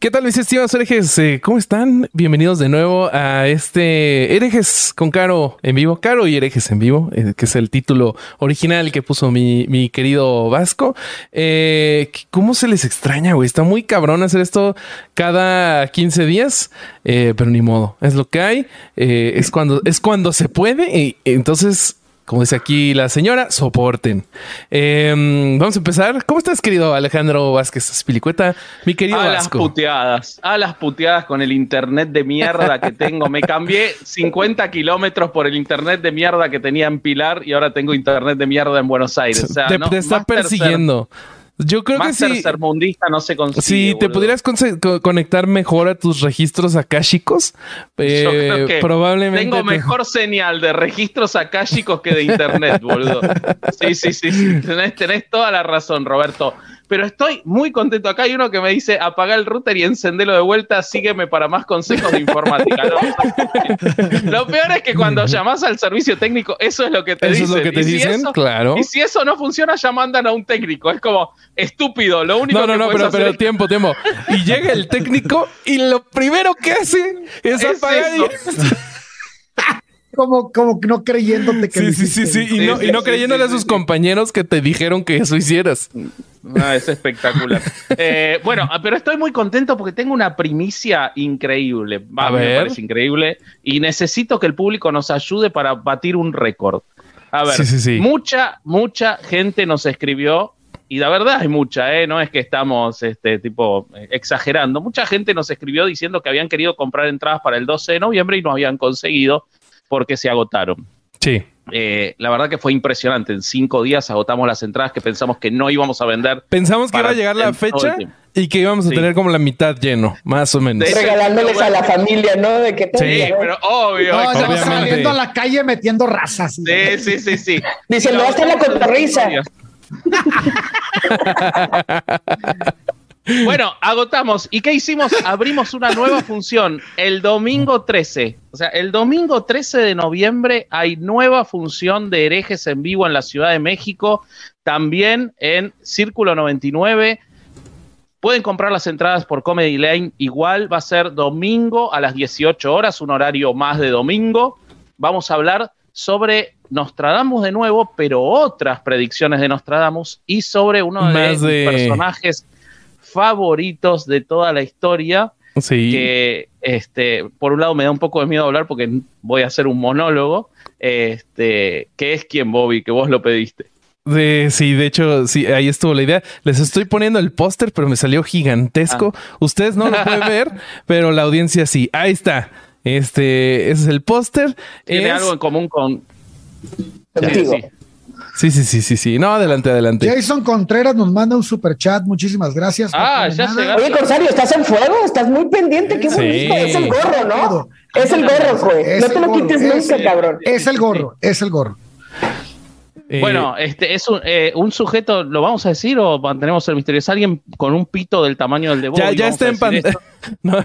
¿Qué tal mis estimados herejes? Eh, ¿Cómo están? Bienvenidos de nuevo a este herejes con Caro en vivo, Caro y herejes en vivo, eh, que es el título original que puso mi, mi querido Vasco. Eh, ¿Cómo se les extraña, güey? Está muy cabrón hacer esto cada 15 días, eh, pero ni modo, es lo que hay, eh, es, cuando, es cuando se puede y entonces como dice aquí la señora, soporten. Eh, vamos a empezar. ¿Cómo estás, querido Alejandro Vázquez Pilicueta? Mi querido a Vasco. las puteadas, a las puteadas con el internet de mierda que tengo. Me cambié 50 kilómetros por el internet de mierda que tenía en Pilar y ahora tengo internet de mierda en Buenos Aires. O sea, te, no, te está persiguiendo. Yo creo que más sí. tercermundista no se consigue. Si te boludo. pudieras conectar mejor a tus registros akáshicos, eh, Yo creo que probablemente. Tengo te- mejor señal de registros akáshicos que de internet, boludo. Sí, sí, sí, sí. Tenés, tenés toda la razón, Roberto. Pero estoy muy contento. Acá hay uno que me dice apaga el router y encendelo de vuelta, sígueme para más consejos de informática. No, lo peor es que cuando llamás al servicio técnico, eso es lo que te Eso dicen. es lo que te Y si dicen, eso- claro. Y si eso no funciona, ya mandan a un técnico. Es como estúpido. Lo único No, no, que no, puedes pero, hacer pero es- tiempo, tiempo. Y llega el técnico y lo primero que hace es, Es apagar. Como, como que no creyéndote que Sí, lo sí, sí, sí. Y no, y no creyéndole a sus compañeros que te dijeron que eso hicieras. Ah, es espectacular. Eh, bueno, pero estoy muy contento porque tengo una primicia increíble. Va, A me ver. parece increíble. Y necesito que el público nos ayude para batir un récord. A ver, Sí, sí, sí. mucha, mucha gente nos escribió. Y la verdad es mucha, ¿eh? no es que estamos este, tipo eh, exagerando. Mucha gente nos escribió diciendo que habían querido comprar entradas para el 12 de noviembre y no habían conseguido porque se agotaron. Sí. Eh, la verdad que fue impresionante. En cinco días agotamos las entradas que pensamos que no íbamos a vender. Pensamos que iba a llegar la fecha y que íbamos a Sí. tener como la mitad lleno, más o menos. Regalándoles a la familia, ¿no? De que Sí, Sí, pero obvio. No, no, Obviamente. saliendo a la calle metiendo razas. Sí, sí, sí, sí. Dice, no, hasta la cotorriza. Bueno, agotamos. ¿Y qué hicimos? Abrimos una nueva función el domingo 13. O sea, el domingo 13 de noviembre hay nueva función de herejes en vivo en la Ciudad de México, también en Círculo 99. Pueden comprar las entradas por Comedy Lane. Igual va a ser domingo a las 18 horas, un horario más de domingo. Vamos a hablar sobre Nostradamus de nuevo, pero otras predicciones de Nostradamus y sobre uno de, de- personajes favoritos de toda la historia. Sí. Que este, por un lado me da un poco de miedo hablar porque voy a hacer un monólogo. Este, que es quien Bobby, que vos lo pediste. De- sí, de hecho, sí, ahí estuvo la idea. Les estoy poniendo el póster, pero me salió gigantesco. Ah. Ustedes no lo pueden ver, pero la audiencia sí. Ahí está. Este, ese es el póster. Tiene Es- algo en común con. Sí, sí. Sí, sí, sí, sí, sí. No, adelante, adelante. Jason Contreras nos manda un super chat. Muchísimas gracias. Ah, ya llegaste. Oye, Corsario, estás en fuego, estás muy pendiente, qué Sí. bonito. Es el gorro, ¿no? Es el gorro, güey. No te lo quites es nunca, cabrón. Es el gorro, es el gorro. Eh, Bueno, este es un, eh, un sujeto, ¿lo vamos a decir o mantenemos el misterio? Es alguien con un pito del tamaño del de Bobby. ya, ya está en pantalla. No.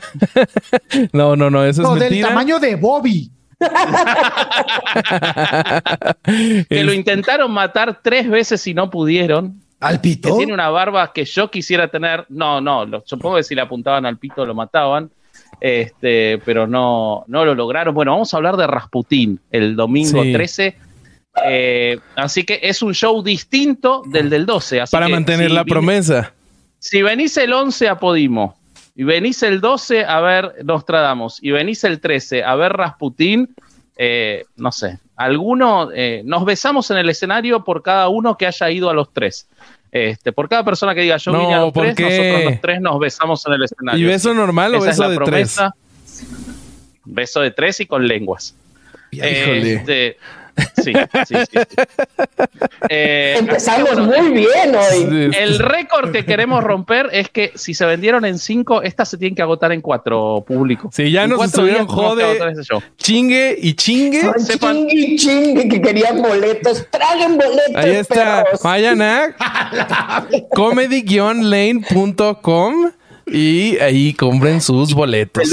no, no, no, eso es No, del tamaño de Bobby. Que lo intentaron matar tres veces y no pudieron. Al Que pito. tiene una barba que yo quisiera tener. No, no, lo- supongo que si le apuntaban al pito lo mataban. Este, pero no, no lo lograron. Bueno, vamos a hablar de Rasputín el domingo Sí. 13. Eh, así que es un show distinto del del 12. así para que mantener si la promesa. Si venís el 11 a Podimo, y venís el 12 a ver Nostradamus, y venís el 13 a ver Rasputín, eh, no sé, alguno, eh, nos besamos en el escenario por cada uno que haya ido a los tres. Este, por cada persona que diga yo No, vine a los ¿por tres, qué? nosotros los tres nos besamos en el escenario. ¿Y beso normal o Esa es beso la de tres? promesa. Beso de tres y con lenguas. Híjole. Este, sí, sí, sí. sí. Eh, Empezamos así que, bueno, muy bien hoy. El récord que queremos romper es que si se vendieron en cinco, estas se tienen que agotar en cuatro públicos. Sí, ya En nos estuvieron jode. Chingue y chingue. Ay, sepan- Chingue, chingue, que querían boletos. Traguen boletos, Ahí está. perros. Vayan a comedy-lane.com y ahí compren sus boletos.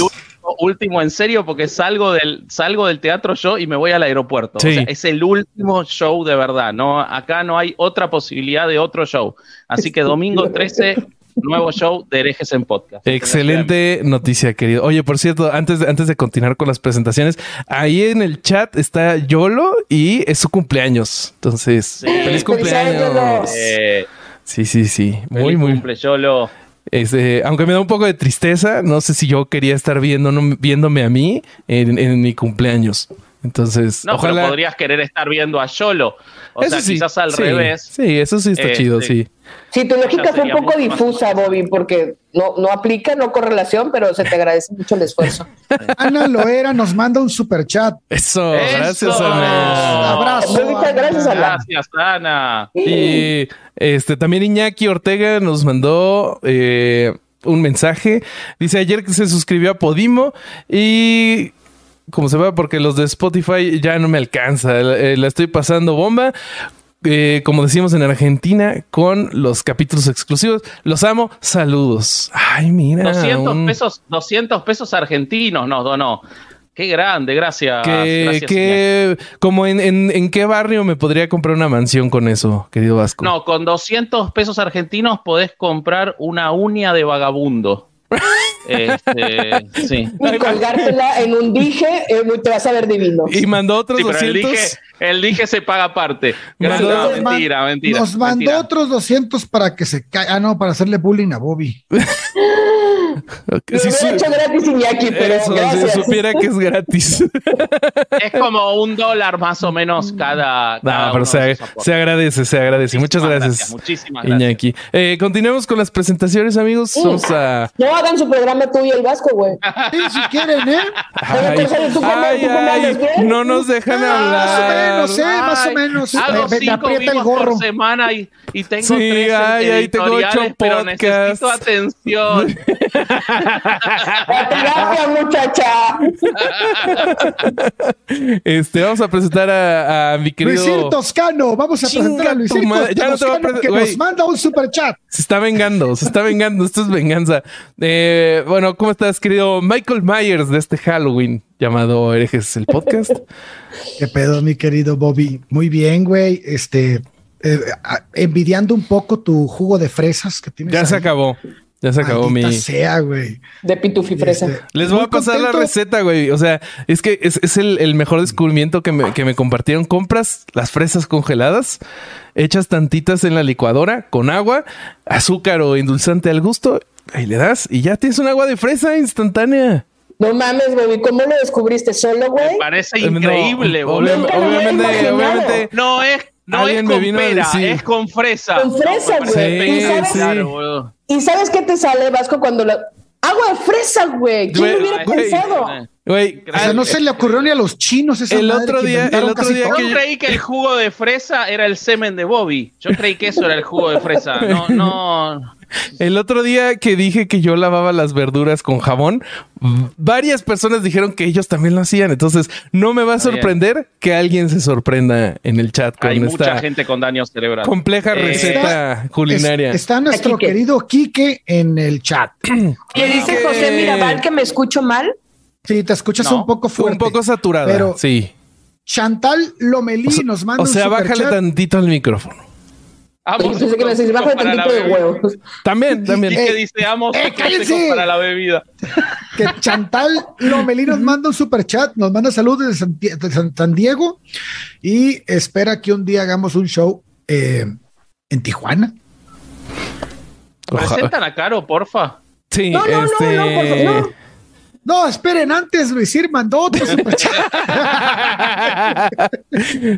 Último, en serio, porque salgo del, salgo del teatro yo y me voy al aeropuerto. Sí. O sea, es el último show de verdad. No, acá no hay otra posibilidad de otro show. Así que domingo 13, nuevo show de herejes en podcast. Excelente noticia, querido. Oye, por cierto, antes de, antes de continuar con las presentaciones, ahí en el chat está Yolo y es su cumpleaños. Entonces, feliz cumpleaños. Eh, Sí, sí, sí. Muy, feliz muy. cumple, Yolo. Este, aunque me da un poco de tristeza, no sé si yo quería estar viendo, viéndome a mí en, en mi cumpleaños. Entonces, No, ojalá. pero podrías querer estar viendo a Yolo. O Eso sea, sí, quizás al sí, revés. Sí, eso sí está Eh, chido, sí. sí. Sí, tu lógica fue un poco difusa. Bobby, porque no, no aplica, no correlación, pero se te agradece mucho el esfuerzo. Ana Loera nos manda un super chat. Eso, Eso. gracias, Ana. Abrazo. Muchas gracias, Ana. Gracias, Ana. Y este también Iñaki Ortega nos mandó eh, un mensaje. Dice ayer que se suscribió a Podimo y como se va porque los de Spotify ya no me alcanza. Eh, la estoy pasando bomba. Eh, como decimos en Argentina, con los capítulos exclusivos. Los amo. Saludos. Ay, mira. 200 un- pesos, 200 pesos argentinos nos donó. Qué grande, gracias. Que, gracias, que- como en, en, en qué barrio me podría comprar una mansión con eso, querido Vasco. No, con 200 pesos argentinos podés comprar una uña de vagabundo. Este, sí. Y colgártela en un dije, eh, te vas a ver divino. Y mandó otros Sí, pero el 200. dije, el dije se paga aparte. Mandó- No, man- mentira, mentira. Nos mandó mentira. otros 200 para que se caiga. Ah, no, para hacerle bullying a Bobby. Ok, Lo si hubiera su- hecho gratis Iñaki, pero eso, si gracias. supiera que es gratis. Es como un dólar más o menos cada. No, cada pero uno se, se agradece, se agradece. Muchas Muchísimas gracias, Muchísimas gracias. Iñaki. Eh, continuemos con las presentaciones, amigos. Vamos a. No hagan su programa tú y el Vasco, güey. Sí, si quieren, ¿eh? Ay, Rosario, ¿tú cómo- ay, ay, bien? no nos dejan Ah, más o hablar. menos, ¿eh? Más o Ay, menos. Hago Me- me cinco aprieta el gorro. por semana y, y tengo Sí, tres ay, ay, tengo ocho pero podcasts. necesito atención. Terapia, muchacha. Este, vamos a presentar a, a mi querido. Luisir Toscano, vamos a Chinga presentar a Luisir madre. Ya no te voy a Toscano presen- que güey. nos manda un super chat. Se está vengando, se está vengando. Esto es venganza. Eh, bueno, ¿cómo estás, querido Michael Myers de este Halloween llamado Herejes el podcast? ¿Qué pedo, mi querido Bobby? Muy bien, güey. Este, eh, envidiando un poco tu jugo de fresas que tienes. Ya se acabó. Ya se acabó mi. Maldita sea, güey. De Pitufi Fresa. Este, Les voy muy a pasar la receta, güey. O sea, es que es, es el, el mejor descubrimiento que me, que me compartieron. Compras las fresas congeladas, echas tantitas en la licuadora con agua, azúcar o endulzante al gusto, ahí le das y ya tienes un agua de fresa instantánea. No mames, Bobby, ¿cómo lo descubriste solo, güey? Me parece Eh, no, increíble, boludo. hubiera obviamente, obviamente. No es, no es con pera, decir. es con fresa. Con fresa, No, güey. Sí. ¿Y sabes qué te sale, Vasco, cuando lo... Agua de fresa, güey. ¿Quién lo hubiera pensado? Güey, O sea, no se le ocurrió ni a los chinos esa El madre otro día- el otro día todo. que Yo creí que el jugo de fresa era el semen de Bobby. Yo creí que eso era el jugo de fresa. No, no. El otro día que dije que yo lavaba las verduras con jabón, varias personas dijeron que ellos también lo hacían. Entonces, no me va a sorprender que alguien se sorprenda en el chat con Hay mucha esta gente con daño cerebral. compleja Eh, receta culinaria. Es- está nuestro Quique. querido Quique en el chat. Le dice José Mirabal que me escucho mal. Sí, te escuchas No, un poco Fue fuerte. un poco saturada, Pero- sí. Chantal Lomelí O sea, nos manda o sea, un bájale tantito al micrófono. Amo Pensé que me decís, bajo de para la tantito de bebida. huevos. También, Y también. que dice, amo eh, cállense. para la bebida. que Chantal Lomelí nos manda un super chat, nos manda saludos de San, de San- San Diego y espera que un día hagamos un show eh, en Tijuana. Presentan a Caro, porfa. Sí, No, no, no, este. no, por favor, no. No, esperen, antes Luisir mandó otro.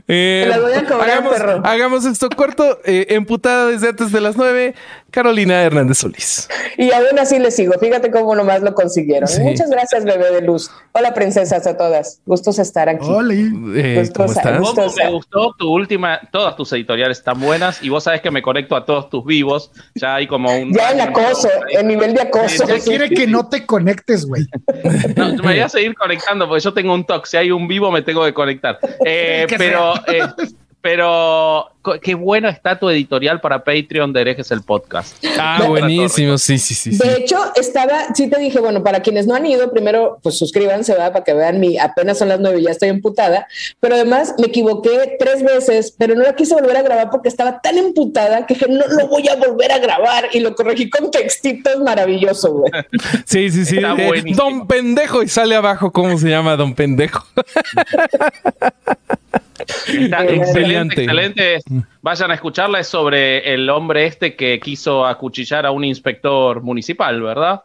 Eh, voy a cobrar, hagamos, perro. hagamos esto corto. eh, emputada desde antes de las nueve, Carolina Hernández Solís. Y aún así le sigo. Fíjate cómo nomás lo consiguieron. Sí. Muchas gracias, bebé de luz. Hola, princesas a todas. Gustos estar aquí. Hola. Eh, ¿Cómo estás? Cómo me gustó tu última, todas tus editoriales están buenas y vos sabés que me conecto a todos tus vivos. Ya hay como un. Ya el acoso, el nivel de acoso. Ya quiere que no te conectes, güey. No, me voy a seguir conectando porque yo tengo un toque. Si hay un vivo, me tengo que conectar. Eh, pero, eh, Pero qué bueno está tu editorial para Patreon de Herejes el Podcast. Ah, buenísimo. Sí, sí, sí. sí. De hecho, estaba, sí te dije, bueno, para quienes no han ido, primero, pues suscríbanse, ¿verdad? Para que vean mi, apenas son las nueve y ya estoy emputada. Pero además me equivoqué tres veces, pero no la quise volver a grabar porque estaba tan emputada que dije, no lo voy a volver a grabar y lo corregí con textitos maravilloso, güey. Sí, sí, sí. Está Eh, buenísimo. don Pendejo y sale abajo cómo se llama Don Pendejo. Está excelente, excelente. Vayan a escucharla, es sobre el hombre este que quiso acuchillar a un inspector municipal, ¿verdad?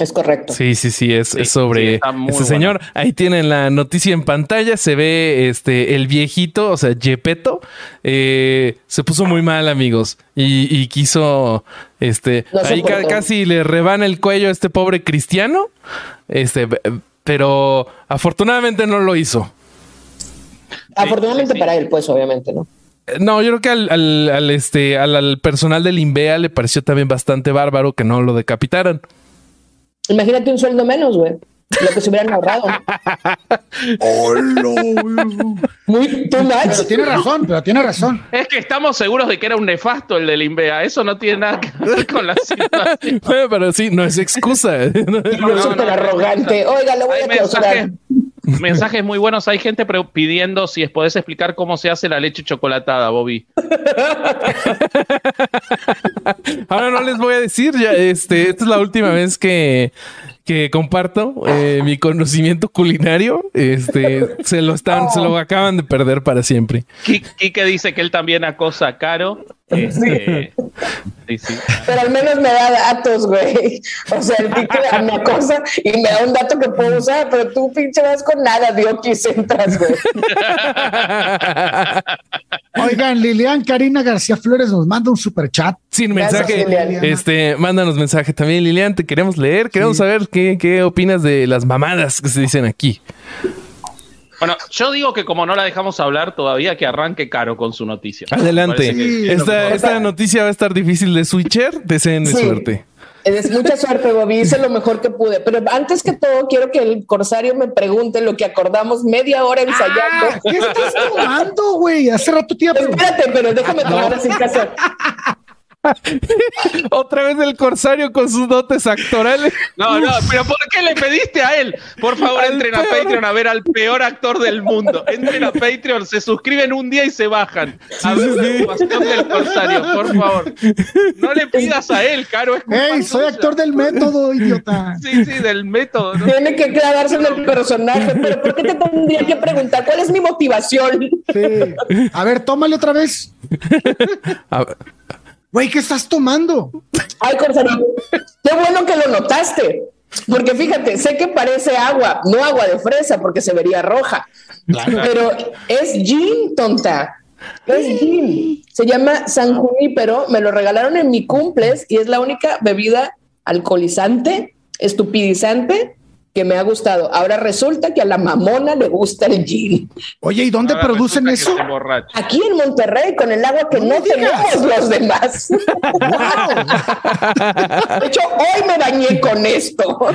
Es correcto. Sí, sí, sí, es, Sí, es sobre sí, ese señor. Ahí tienen la noticia en pantalla. Se ve este el viejito, o sea, Gepetto, eh, se puso muy mal, amigos, y, y quiso, este, ahí ca- casi le rebana el cuello a este pobre cristiano, este, pero afortunadamente no lo hizo. Afortunadamente sí, para él, pues, obviamente, ¿no? Eh, No, yo creo que al, al- al, este, al, al personal del INVEA le pareció también bastante bárbaro que no lo decapitaran. Imagínate un sueldo menos, güey. Lo que se hubieran ahorrado. Muy too much. Pero tiene razón, pero tiene razón. Es que estamos seguros de que era un nefasto el del INVEA. Eso no tiene nada que ver con la situación. Pero sí, no es excusa. No, no, Súper no, arrogante. Oiga, lo voy Hay a clausurar. mensajes, mensajes muy buenos. Hay gente pidiendo si es- podés explicar cómo se hace la leche chocolatada, Bobby. Ahora no les voy a decir, ya, este, esta es la última vez que, que comparto eh, mi conocimiento culinario. Este, se lo están, se lo acaban de perder para siempre. Quique dice que él también acosa a Caro. Este, sí, sí. Pero al menos me da datos, güey. O sea, el Kike me acosa y me da un dato que puedo usar, pero tú pinche vas con nada, Diokis, entras, güey. Oigan, Lilian Karina García Flores nos manda un super chat. Sin mensaje, este, mándanos mensaje también, Lilian. Te queremos leer, queremos saber qué, qué opinas de las mamadas que se dicen aquí. Bueno, yo digo que como no la dejamos hablar todavía, que arranque Caro con su noticia. Adelante. Sí, Esta, esta noticia va a estar difícil de switcher. Deseenme Sí. suerte. Es mucha suerte, Bobby. Hice lo mejor que pude. Pero antes que todo, quiero que el corsario me pregunte lo que acordamos media hora ensayando. Ah, ¿Qué estás tomando, güey? Hace rato te iba a. Espérate, pero déjame tomar así casa. Otra vez el corsario con sus dotes actorales. No, no, pero ¿por qué le pediste a él? Por favor, Al entren a. Patreon a ver al peor actor del mundo. Entren a Patreon, se suscriben un día y se bajan. A ver la actuación del corsario, por favor. No le pidas a él, Caro. Hey, soy actor del método, idiota. Sí, sí, del método. ¿no? Tiene que clavarse en el personaje. Pero ¿por qué te tendría que preguntar cuál es mi motivación? Sí. A ver, tómale otra vez. A ver, Güey, ¿qué estás tomando? Ay, corsario, qué bueno que lo notaste. Porque fíjate, sé que parece agua, no agua de fresa, porque se vería roja. Pero es gin, tonta. Es gin. Se llama San Junípero. Me lo regalaron en mi cumples y es la única bebida alcoholizante, estupidizante que me ha gustado. Ahora resulta que a la mamona le gusta el gin. Oye, ¿y dónde Ahora producen eso? Aquí en Monterrey, con el agua que No no, tenemos los demás. De hecho, hoy me bañé con esto.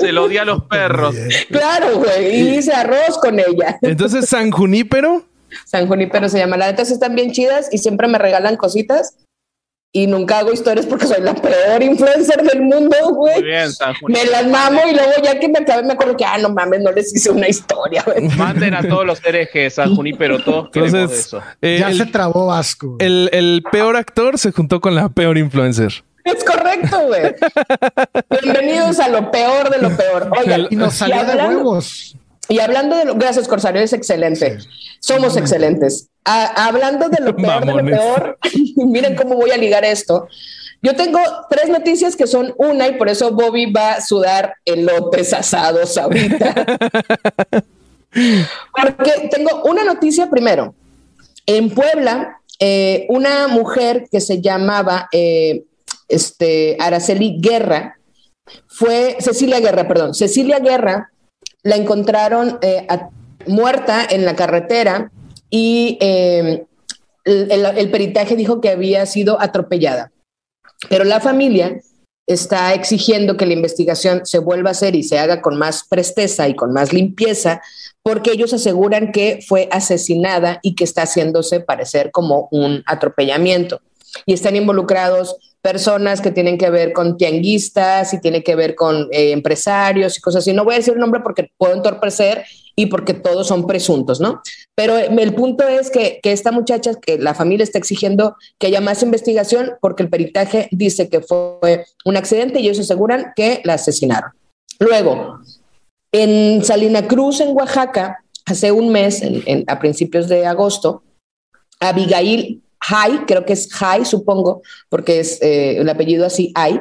Se lo di a los perros. claro, güey. Y hice arroz con ella. Entonces, San Junípero. San Junípero se llama. Las netas están bien chidas y siempre me regalan cositas. Y nunca hago historias porque soy la peor influencer del mundo, güey. Me las mamo y luego ya que me acabé me acuerdo que, ah, no mames, no les hice una historia, güey. Manden a todos los herejes, San Junípero, todos Entonces, eso. eh, Ya se trabó Vasco. el- el peor actor se juntó con la peor influencer. Es correcto, güey. Bienvenidos a lo peor de lo peor. Oigan, y nos salió de hablando- huevos. Y hablando de lo, gracias Corsario, es excelente. Somos excelentes. A- hablando de lo peor de lo peor, miren cómo voy a ligar esto. Yo tengo tres noticias que son una y por eso Bobby va a sudar elotes asados ahorita. Porque tengo una noticia primero. En Puebla, eh, una mujer que se llamaba eh, este, Araceli Guerra, fue Cecilia Guerra, perdón, Cecilia Guerra la encontraron eh, a- muerta en la carretera y eh, el, peritaje dijo que había sido atropellada. Pero la familia está exigiendo que la investigación se vuelva a hacer y se haga con más presteza y con más limpieza, porque ellos aseguran que fue asesinada y que está haciéndose parecer como un atropellamiento. Y están involucrados personas que tienen que ver con tianguistas y tiene que ver con eh, empresarios y cosas así. No voy a decir el nombre porque puedo entorpecer y porque todos son presuntos, ¿no? Pero el punto es que, que, esta muchacha, que la familia está exigiendo que haya más investigación porque el peritaje dice que fue un accidente y ellos aseguran que la asesinaron. Luego, en Salina Cruz, en Oaxaca, hace un mes, a principios de agosto, Abigail Hay, creo que es Hay, supongo, porque es eh, el apellido así, Hay,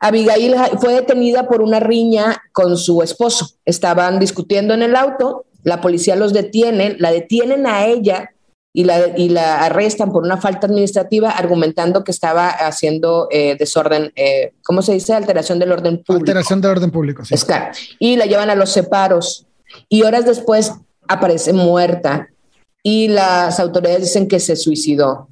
Abigail fue detenida por una riña con su esposo. Estaban discutiendo en el auto, la policía los detiene, la detienen a ella y la, y la arrestan por una falta administrativa argumentando que estaba haciendo eh, desorden, eh, ¿cómo se dice? Alteración del orden público. Alteración del orden público, sí. Y la llevan a los separos y horas después aparece muerta y las autoridades dicen que se suicidó.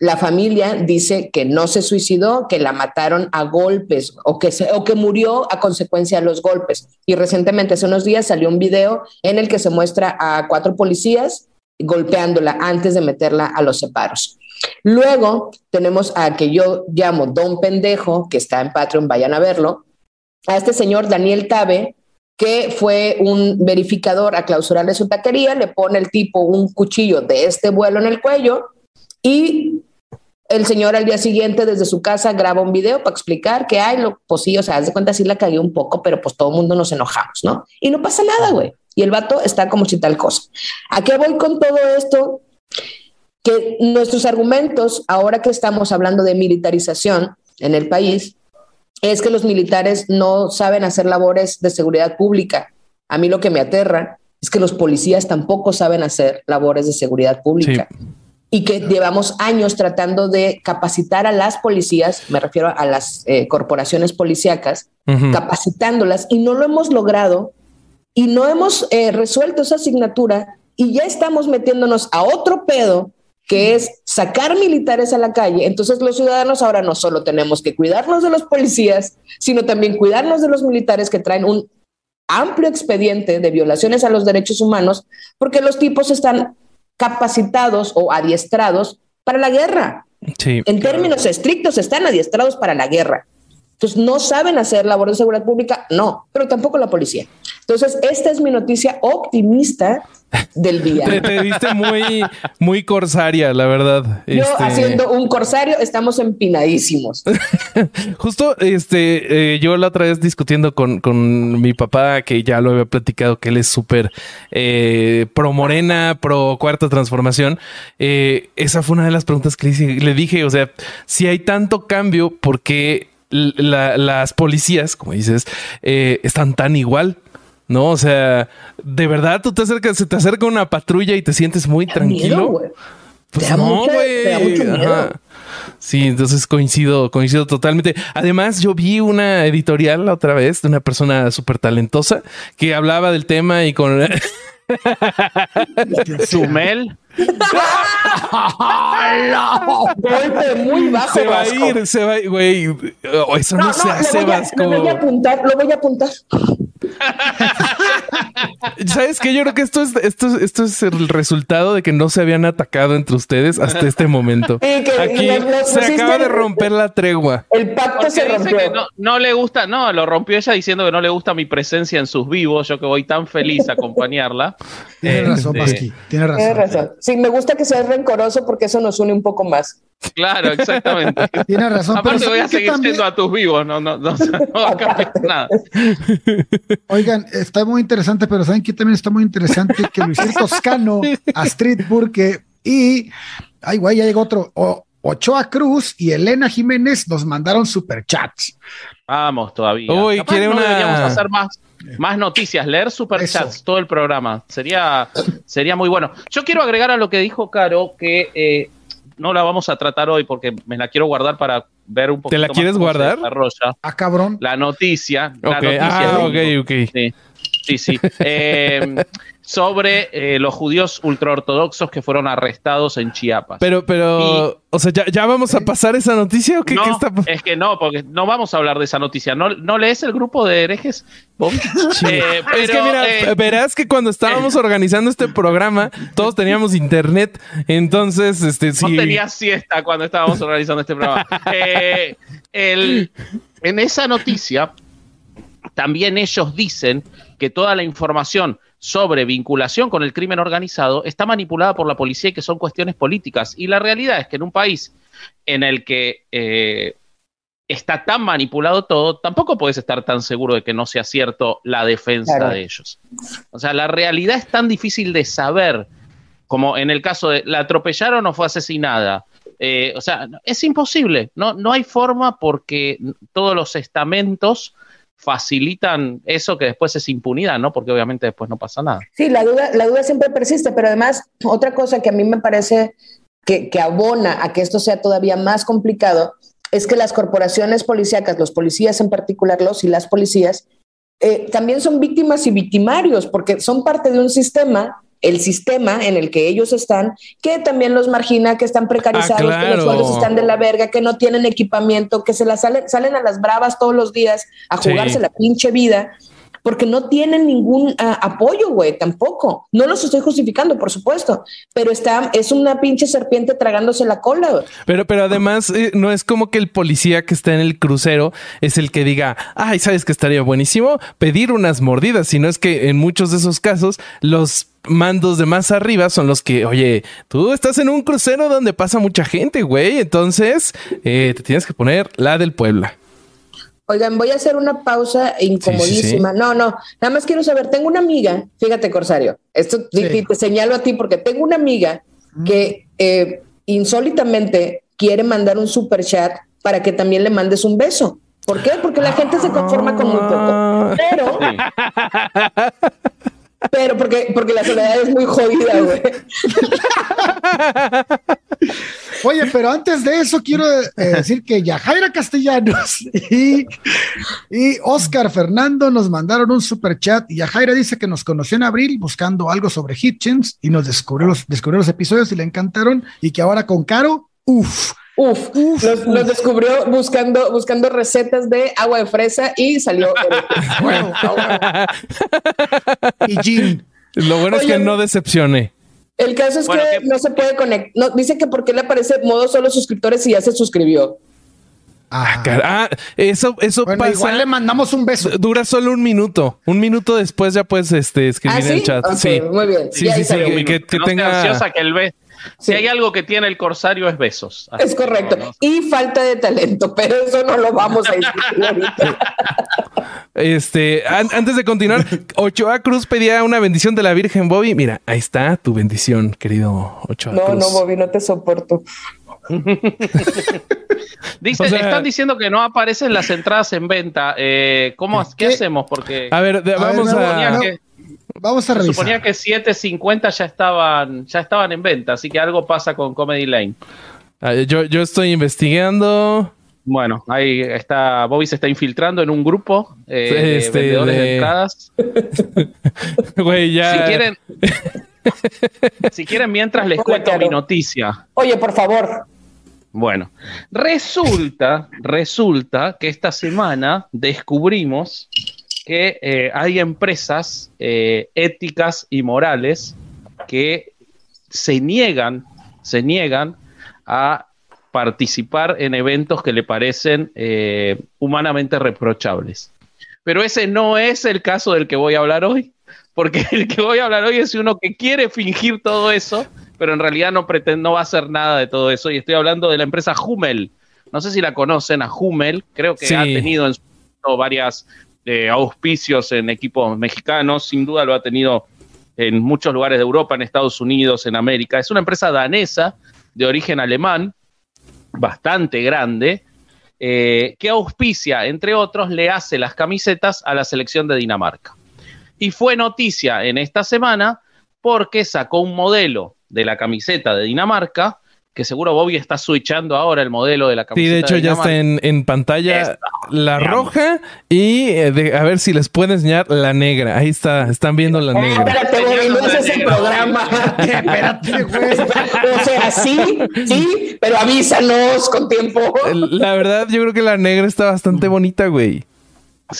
La familia dice que no se suicidó, que la mataron a golpes o que, o que murió a consecuencia de los golpes. Y recientemente, hace unos días, salió un video en el que se muestra a cuatro policías golpeándola antes de meterla a los separos. Luego tenemos a que yo llamo Don Pendejo, que está en Patreon, vayan a verlo, a este señor Daniel Tabe, que fue un verificador a clausurarle su taquería, le pone el tipo un cuchillo de este vuelo en el cuello y el señor al día siguiente desde su casa graba un video para explicar que hay lo pues sí, o sea, haz de cuenta sí la cagué un poco, pero pues todo el mundo nos enojamos, ¿no? Y no pasa nada, güey. Y el vato está como si tal cosa. ¿A qué voy con todo esto? Que nuestros argumentos, ahora que estamos hablando de militarización en el país, es que los militares no saben hacer labores de seguridad pública. A mí lo que me aterra es que los policías tampoco saben hacer labores de seguridad pública. Y que llevamos años tratando de capacitar a las policías, me refiero a las eh, corporaciones policíacas, capacitándolas y no lo hemos logrado y no hemos eh, resuelto esa asignatura y ya estamos metiéndonos a otro pedo que es sacar militares a la calle. Entonces los ciudadanos ahora no solo tenemos que cuidarnos de los policías, sino también cuidarnos de los militares que traen un amplio expediente de violaciones a los derechos humanos, porque los tipos están capacitados o adiestrados para la guerra. en términos estrictos, están adiestrados para la guerra. Entonces, ¿no saben hacer labor de seguridad pública? No, pero tampoco la policía. Entonces, esta es mi noticia optimista del día. Te, viste muy, muy corsaria, la verdad. Yo este, haciendo un corsario, estamos empinadísimos. Justo, este, eh, yo la otra vez discutiendo con, con, mi papá, que ya lo había platicado, que él es súper eh, pro morena, pro cuarta transformación. Eh, esa fue una de las preguntas que le, dije. O sea, si hay tanto cambio, ¿por qué las policías, como dices, están tan igual? No, o sea, de verdad tú te acercas, se te acerca una patrulla y te sientes muy tranquilo. pues no, güey. Sí, entonces coincido, coincido totalmente. Además, yo vi una editorial la otra vez de una persona súper talentosa que hablaba del tema y con Sumel. Golpe muy bajo. Se va a ir, se va a ir, güey. Oh, eso no, se hace, Vasco. Lo voy a apuntar, lo voy a apuntar. ¿Sabes qué? Yo creo que esto es, esto, esto es el resultado de que no se habían atacado entre ustedes hasta este momento. Aquí se acaba de romper la tregua. El pacto se rompió. no, le gusta, no, lo rompió ella diciendo que no le gusta mi presencia en sus vivos, yo que voy tan feliz a acompañarla. Tiene razón, Pasqui. Tiene razón. Tiene razón. Sí, me gusta que seas rencoroso porque eso nos une un poco más. Claro, exactamente. Tiene razón. Aparte voy a seguir siendo a tus vivos, no, no, no, va a cambiar nada. Oigan, está muy interesante, pero ¿saben que también está muy interesante? Que Luisito Toscano, Astrid Burke y, ay, güey, ya llegó otro, Ochoa Cruz y Elena Jiménez nos mandaron superchats. Vamos, todavía. Uy, quiere una... deberíamos hacer más, más noticias, leer superchats todo el programa. Sería, sería muy bueno. Yo quiero agregar a lo que dijo Caro que eh, no la vamos a tratar hoy porque me la quiero guardar para ver un poco. ¿Te la quieres guardar? Ah, cabrón. La noticia. La noticia ah, ok, ok. Sí, sí. sí. Eh, sobre eh, los judíos ultraortodoxos que fueron arrestados en Chiapas. Pero, pero, o sea, ¿ya, vamos a pasar esa noticia o qué, no, está Es que no, porque no vamos a hablar de esa noticia. ¿No, no lees el grupo de herejes? Eh, es que mira, eh, verás que cuando estábamos organizando este programa, todos teníamos internet, entonces, este, sí. No tenía siesta cuando estábamos organizando este programa. el, en esa noticia, también ellos dicen que toda la información sobre vinculación con el crimen organizado está manipulada por la policía y que son cuestiones políticas. Y la realidad es que en un país en el que eh, está tan manipulado todo, tampoco puedes estar tan seguro de que no sea cierto la defensa de ellos. O sea, la realidad es tan difícil de saber, como en el caso de la atropellaron o fue asesinada. Eh, o sea, es imposible, no, no hay forma porque todos los estamentos facilitan eso que después es impunidad, ¿no? Porque obviamente después no pasa nada. Sí, la duda, la duda siempre persiste, pero además otra cosa que a mí me parece que, abona a que esto sea todavía más complicado es que las corporaciones policíacas, los policías en particular, los y las policías, eh, también son víctimas y victimarios porque son parte de un sistema el sistema en el que ellos están, que también los margina, que están precarizados, ah, que los sueldos están de la verga, que no tienen equipamiento, que se las salen, salen a las bravas todos los días a jugarse la pinche vida porque no tienen ningún ah, apoyo, güey, tampoco. No los estoy justificando, por supuesto, pero está, es una pinche serpiente tragándose la cola. Pero, pero además, eh, no es como que el policía que está en el crucero es el que diga, ay, ¿sabes que estaría buenísimo? Pedir unas mordidas, sino es que en muchos de esos casos, los mandos de más arriba son los que, oye, tú estás en un crucero donde pasa mucha gente, güey, entonces eh, te tienes que poner la del Puebla. Oigan, voy a hacer una pausa incomodísima. No, no, nada más quiero saber, tengo una amiga, fíjate Corsario, esto te, señalo a ti porque tengo una amiga que eh, insólitamente quiere mandar un super chat para que también le mandes un beso. ¿Por qué? Porque la gente se conforma con muy poco. Pero, pero porque, porque la soledad es muy jodida, güey. Oye, pero antes de eso quiero eh, decir que Yajaira Castellanos y, y Oscar Fernando nos mandaron un super chat Yajaira dice que nos conoció en abril buscando algo sobre Hitchens y nos descubrió los, descubrió los episodios y le encantaron y que ahora con Caro, uff. Uf, uf, nos, descubrió buscando, buscando recetas de agua de fresa y salió. bueno, y Jean. Lo bueno es que no decepcione. El caso es que, no se puede conectar. No, dice que porque le aparece modo solo suscriptores y ya se suscribió. Ah, ah eso, eso pasa. Igual le mandamos un beso. Dura solo un minuto. Un minuto después ya puedes este, escribir ¿Ah, en el chat. sí, muy bien. Sí, sí, sí. Que, tenga. que el Si hay algo que tiene el corsario es besos. es correcto. Y falta de talento, pero eso no lo vamos a discutir ahorita. Este, antes de continuar, Ochoa Cruz pedía una bendición de la Virgen Bobby. Mira, ahí está tu bendición, querido Ochoa no, Cruz. No, no, Bobby, no te soporto. Dice, están diciendo que no aparecen las entradas en venta. Eh, ¿cómo, ¿qué, hacemos? Porque a ver, vamos a, vamos a revisar. Suponía que 7.50 ya estaban, ya estaban en venta, así que algo pasa con Comedy Lane. Ah, yo, yo estoy investigando. Bueno, ahí está, Bobby se está infiltrando en un grupo eh, este, de vendedores de, entradas. Güey, ya. Si quieren, si quieren, mientras les cuento mi noticia. Oye, por favor. Bueno, resulta, resulta que esta semana descubrimos que eh, hay empresas eh, éticas y morales que se niegan, se niegan a participar en eventos que le parecen eh, humanamente reprochables. Pero ese no es el caso del que voy a hablar hoy, porque el que voy a hablar hoy es uno que quiere fingir todo eso, pero en realidad no pretende, no va a hacer nada de todo eso. Y estoy hablando de la empresa Hummel. No sé si la conocen a Hummel, creo que ha tenido en su varias eh, auspicios en equipos mexicanos, sin duda lo ha tenido en muchos lugares de Europa, en Estados Unidos, en América. Es una empresa danesa de origen alemán bastante grande, eh, que auspicia, entre otros, le hace las camisetas a la selección de Dinamarca. Y fue noticia en esta semana porque sacó un modelo de la camiseta de Dinamarca que seguro Bobby está switchando ahora el modelo de la camiseta. Sí, de hecho ya está en, pantalla la roja y eh, a ver si les puede enseñar la negra. Ahí está, están viendo la negra. Espérate, Bobby, no es ese programa. espérate, güey. o sea, sí, sí, pero avísanos con tiempo. La verdad, yo creo que la negra está bastante bonita, güey.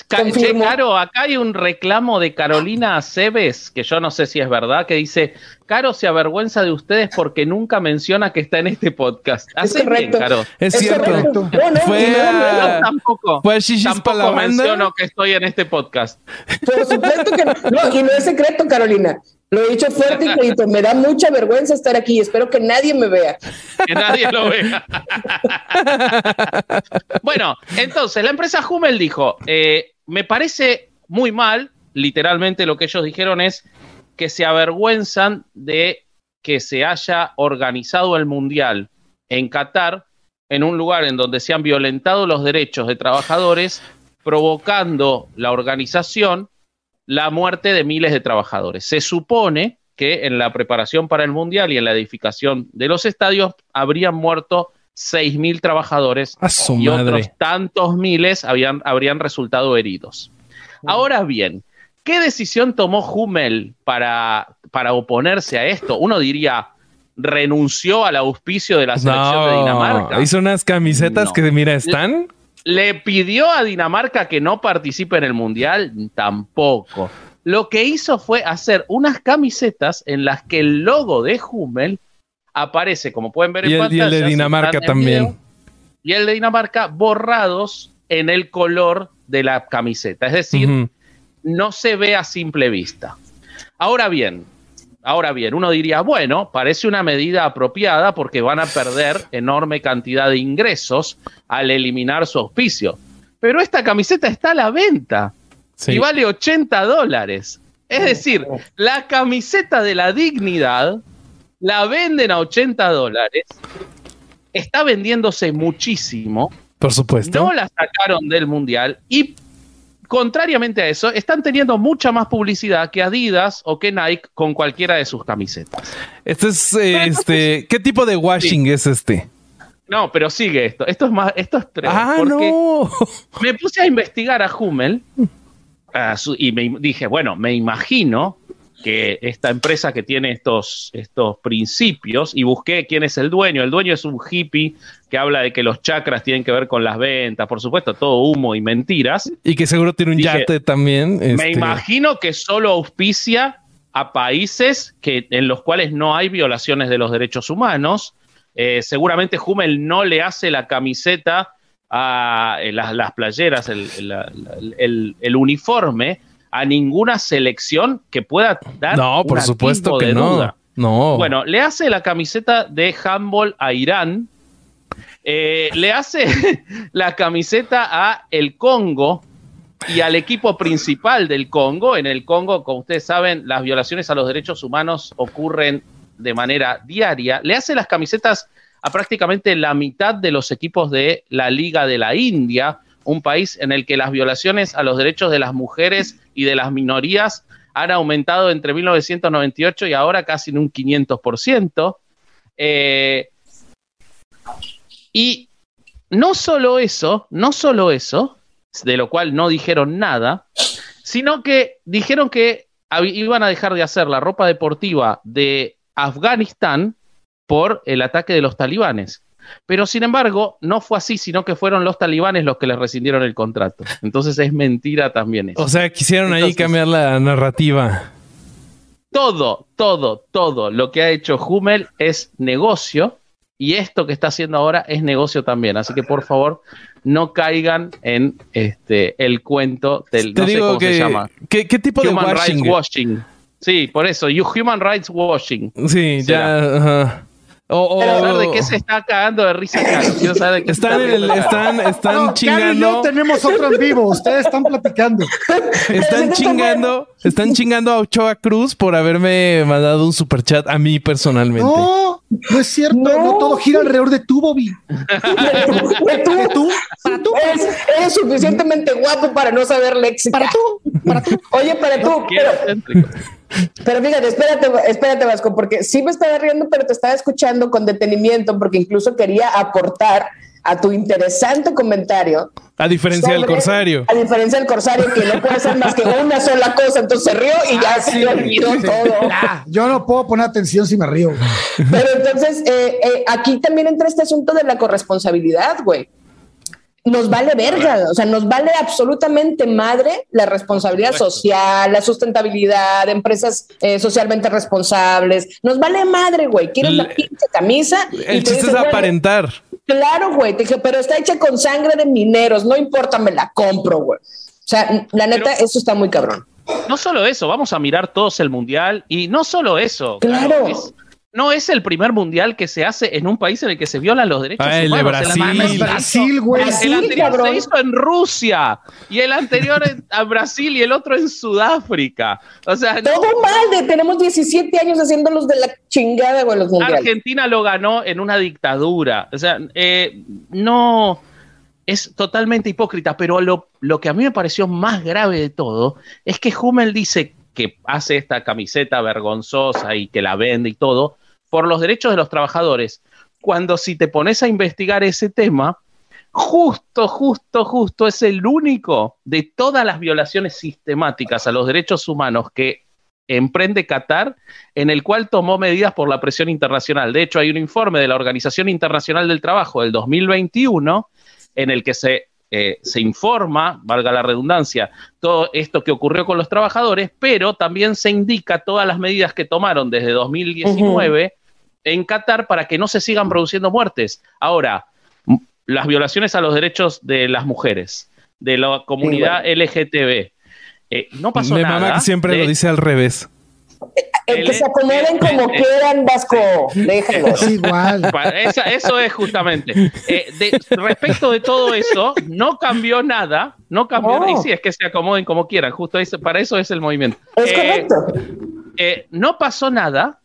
Caro, acá hay un reclamo de Carolina Cebes, que yo no sé si es verdad, que dice, Caro se avergüenza de ustedes porque nunca menciona que está en este podcast. Es correcto. Caro. Es, cierto. fue a... tampoco, fue tampoco menciono que estoy en este podcast. Por supuesto que no. no. Y no es secreto, Carolina. Lo he dicho fuerte y clarito. Me da mucha vergüenza estar aquí. Espero que nadie me vea. Que nadie lo vea. bueno, entonces la empresa Hummel dijo: eh, Me parece muy mal. Literalmente lo que ellos dijeron es que se avergüenzan de que se haya organizado el mundial en Qatar, en un lugar en donde se han violentado los derechos de trabajadores, provocando la organización la muerte de miles de trabajadores. Se supone que en la preparación para el Mundial y en la edificación de los estadios habrían muerto 6.000 trabajadores y otros tantos miles habían, habrían resultado heridos. Ahora bien, ¿qué decisión tomó Hummel para, para oponerse a esto? Uno diría, renunció al auspicio de la selección de Dinamarca. Hizo unas camisetas que, mira, están ¿Le pidió a Dinamarca que no participe en el Mundial? Tampoco. Lo que hizo fue hacer unas camisetas en las que el logo de Hummel aparece, como pueden ver en pantalla. Y el de Dinamarca también. y el de Dinamarca borrados en el color de la camiseta. Es decir, no se ve a simple vista. Ahora bien, Ahora bien, uno diría, bueno, parece una medida apropiada porque van a perder enorme cantidad de ingresos al eliminar su auspicio. Pero esta camiseta está a la venta y vale 80 dólares. Es decir, la camiseta de la dignidad la venden a 80 dólares, está vendiéndose muchísimo. Por supuesto. No la sacaron del mundial y contrariamente a eso, están teniendo mucha más publicidad que Adidas o que Nike con cualquiera de sus camisetas. Este es, eh, este, ¿qué tipo de washing es este? No, pero sigue esto. Esto es más, esto es Ah, no. Me puse a investigar a Hummel y me dije, bueno, me imagino que esta empresa que tiene estos, estos principios y busqué quién es el dueño. El dueño es un hippie que habla de que los chakras tienen que ver con las ventas, por supuesto, todo humo y mentiras. Y que seguro tiene un yate también. Me este, imagino que solo auspicia a países que, en los cuales no hay violaciones de los derechos humanos. Eh, seguramente Hummel no le hace la camiseta a eh, las, playeras, el uniforme a ninguna selección que pueda dar. No, por supuesto que no. No. Bueno, le hace la camiseta de handball a Irán. Eh, le hace la camiseta a el Congo y al equipo principal del Congo. En el Congo, como ustedes saben, las violaciones a los derechos humanos ocurren de manera diaria. Le hace las camisetas a prácticamente la mitad de los equipos de la Liga de la India un país en el que las violaciones a los derechos de las mujeres y de las minorías han aumentado entre 1998 y ahora casi en un 500%. Eh, y no solo eso, no solo eso, de lo cual no dijeron nada, sino que dijeron que iban a dejar de hacer la ropa deportiva de Afganistán por el ataque de los talibanes. Pero sin embargo, no fue así, sino que fueron los talibanes los que les rescindieron el contrato. Entonces es mentira también eso. O sea, quisieron ahí cambiar la narrativa. Todo, todo, todo lo que ha hecho Hummel es negocio y esto que está haciendo ahora es negocio también. Así que por favor, no caigan en este el cuento del no sé cómo se llama. ¿Qué, tipo Human de washing? Rights washing. Sí, por eso, Human Rights Washing. Sí, ya. O, o, de qué se está cagando de risa Quiero saber de qué están, están, están chingando. no tenemos otro en vivo. Ustedes están platicando. Están chingando, están chingando a Ochoa Cruz por haberme mandado un super chat a mí personalmente. No, no es cierto. No, todo gira alrededor de tú, Bobby. ¿De tú? ¿De tú? ¿Para tú? Eres, suficientemente guapo para no saber léxico. Para tú, para tú. Oye, para tú. Pero fíjate, espérate, espérate, Vasco, porque sí me estaba riendo, pero te estaba escuchando con detenimiento, porque incluso quería aportar a tu interesante comentario. A diferencia del corsario. A diferencia del corsario, que no puede ser más que una sola cosa, entonces se rió y ya ah, se olvidó todo. yo no puedo poner atención si me río. Pero entonces, eh, eh, aquí también entra este asunto de la corresponsabilidad, güey nos vale verga, o sea, nos vale absolutamente madre la responsabilidad social, la sustentabilidad, empresas eh, socialmente responsables, nos vale madre, güey, quieres la pinche camisa. El chiste es aparentar. Claro, güey, te dije, pero está hecha con sangre de mineros, no importa, me la compro, güey. O sea, la neta, eso está muy cabrón. No solo eso, vamos a mirar todos el mundial y no solo eso. Claro no es el primer mundial que se hace en un país en el que se violan los derechos ah, el De Brasil. El, Brasil, güey. el anterior se hizo en Rusia y el anterior en Brasil y el otro en Sudáfrica. O sea, todo mal. tenemos 17 años haciéndolos de la chingada, güey, los mundiales. Argentina lo ganó en una dictadura. O sea, eh, no es totalmente hipócrita, pero lo, lo que a mí me pareció más grave de todo es que Hummel dice que hace esta camiseta vergonzosa y que la vende y todo, por los derechos de los trabajadores. Cuando si te pones a investigar ese tema, justo, justo, justo es el único de todas las violaciones sistemáticas a los derechos humanos que emprende Qatar, en el cual tomó medidas por la presión internacional. De hecho, hay un informe de la Organización Internacional del Trabajo del 2021 en el que se, eh, se informa, valga la redundancia, todo esto que ocurrió con los trabajadores, pero también se indica todas las medidas que tomaron desde 2019 en Qatar para que no se sigan produciendo muertes. Ahora, las violaciones a los derechos de las mujeres, de la comunidad LGTB. Eh, no pasó Mi nada. mamá siempre lo dice al revés. El que se acomoden como quieran, Vasco. Déjalo. Es igual. eso es justamente. Eh, respecto de todo eso, no cambió nada. No cambió. Y sí, es que se acomoden como quieran. Justo para eso es el movimiento. Es eh, correcto. no pasó nada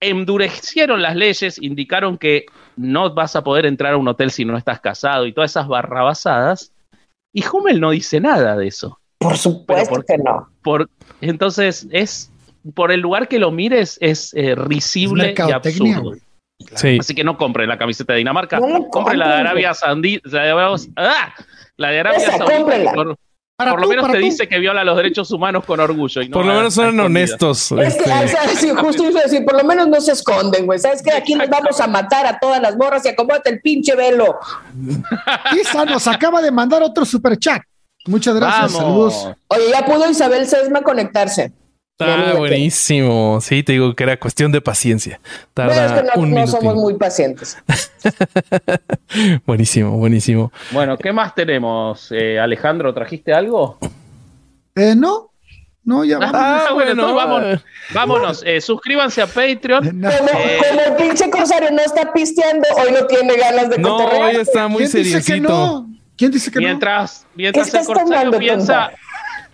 endurecieron las leyes, indicaron que no vas a poder entrar a un hotel si no estás casado y todas esas barrabasadas. Y Hummel no dice nada de eso. Por supuesto que no. Por, entonces, es por el lugar que lo mires, es eh, risible y absurdo. Así que no compren la camiseta de Dinamarca, compren la de Arabia Saudí, la de, ¡Ah! la de Arabia Por lo menos te dice que viola los derechos humanos con orgullo. por lo menos son honestos. Es que, este. justo iba a decir, por lo menos no se esconden, güey. ¿Sabes qué? Aquí nos vamos a matar a todas las morras y acomódate el pinche velo. Isa nos acaba de mandar otro super chat. Muchas gracias, saludos. Oye, ya pudo Isabel Sesma conectarse. Está buenísimo. Sí, te digo que era cuestión de paciencia. Tarda no, no somos muy pacientes. buenísimo, buenísimo. Bueno, ¿qué más tenemos? Eh, Alejandro, ¿trajiste algo? Eh, no. No, ya vamos. Ah, bueno, vámonos. vámonos. Eh, suscríbanse a Patreon. Como, el pinche Corsario no está pisteando, hoy no tiene ganas de No, hoy está muy seriosito. ¿Quién dice que mientras, no? Mientras el Corsario piensa...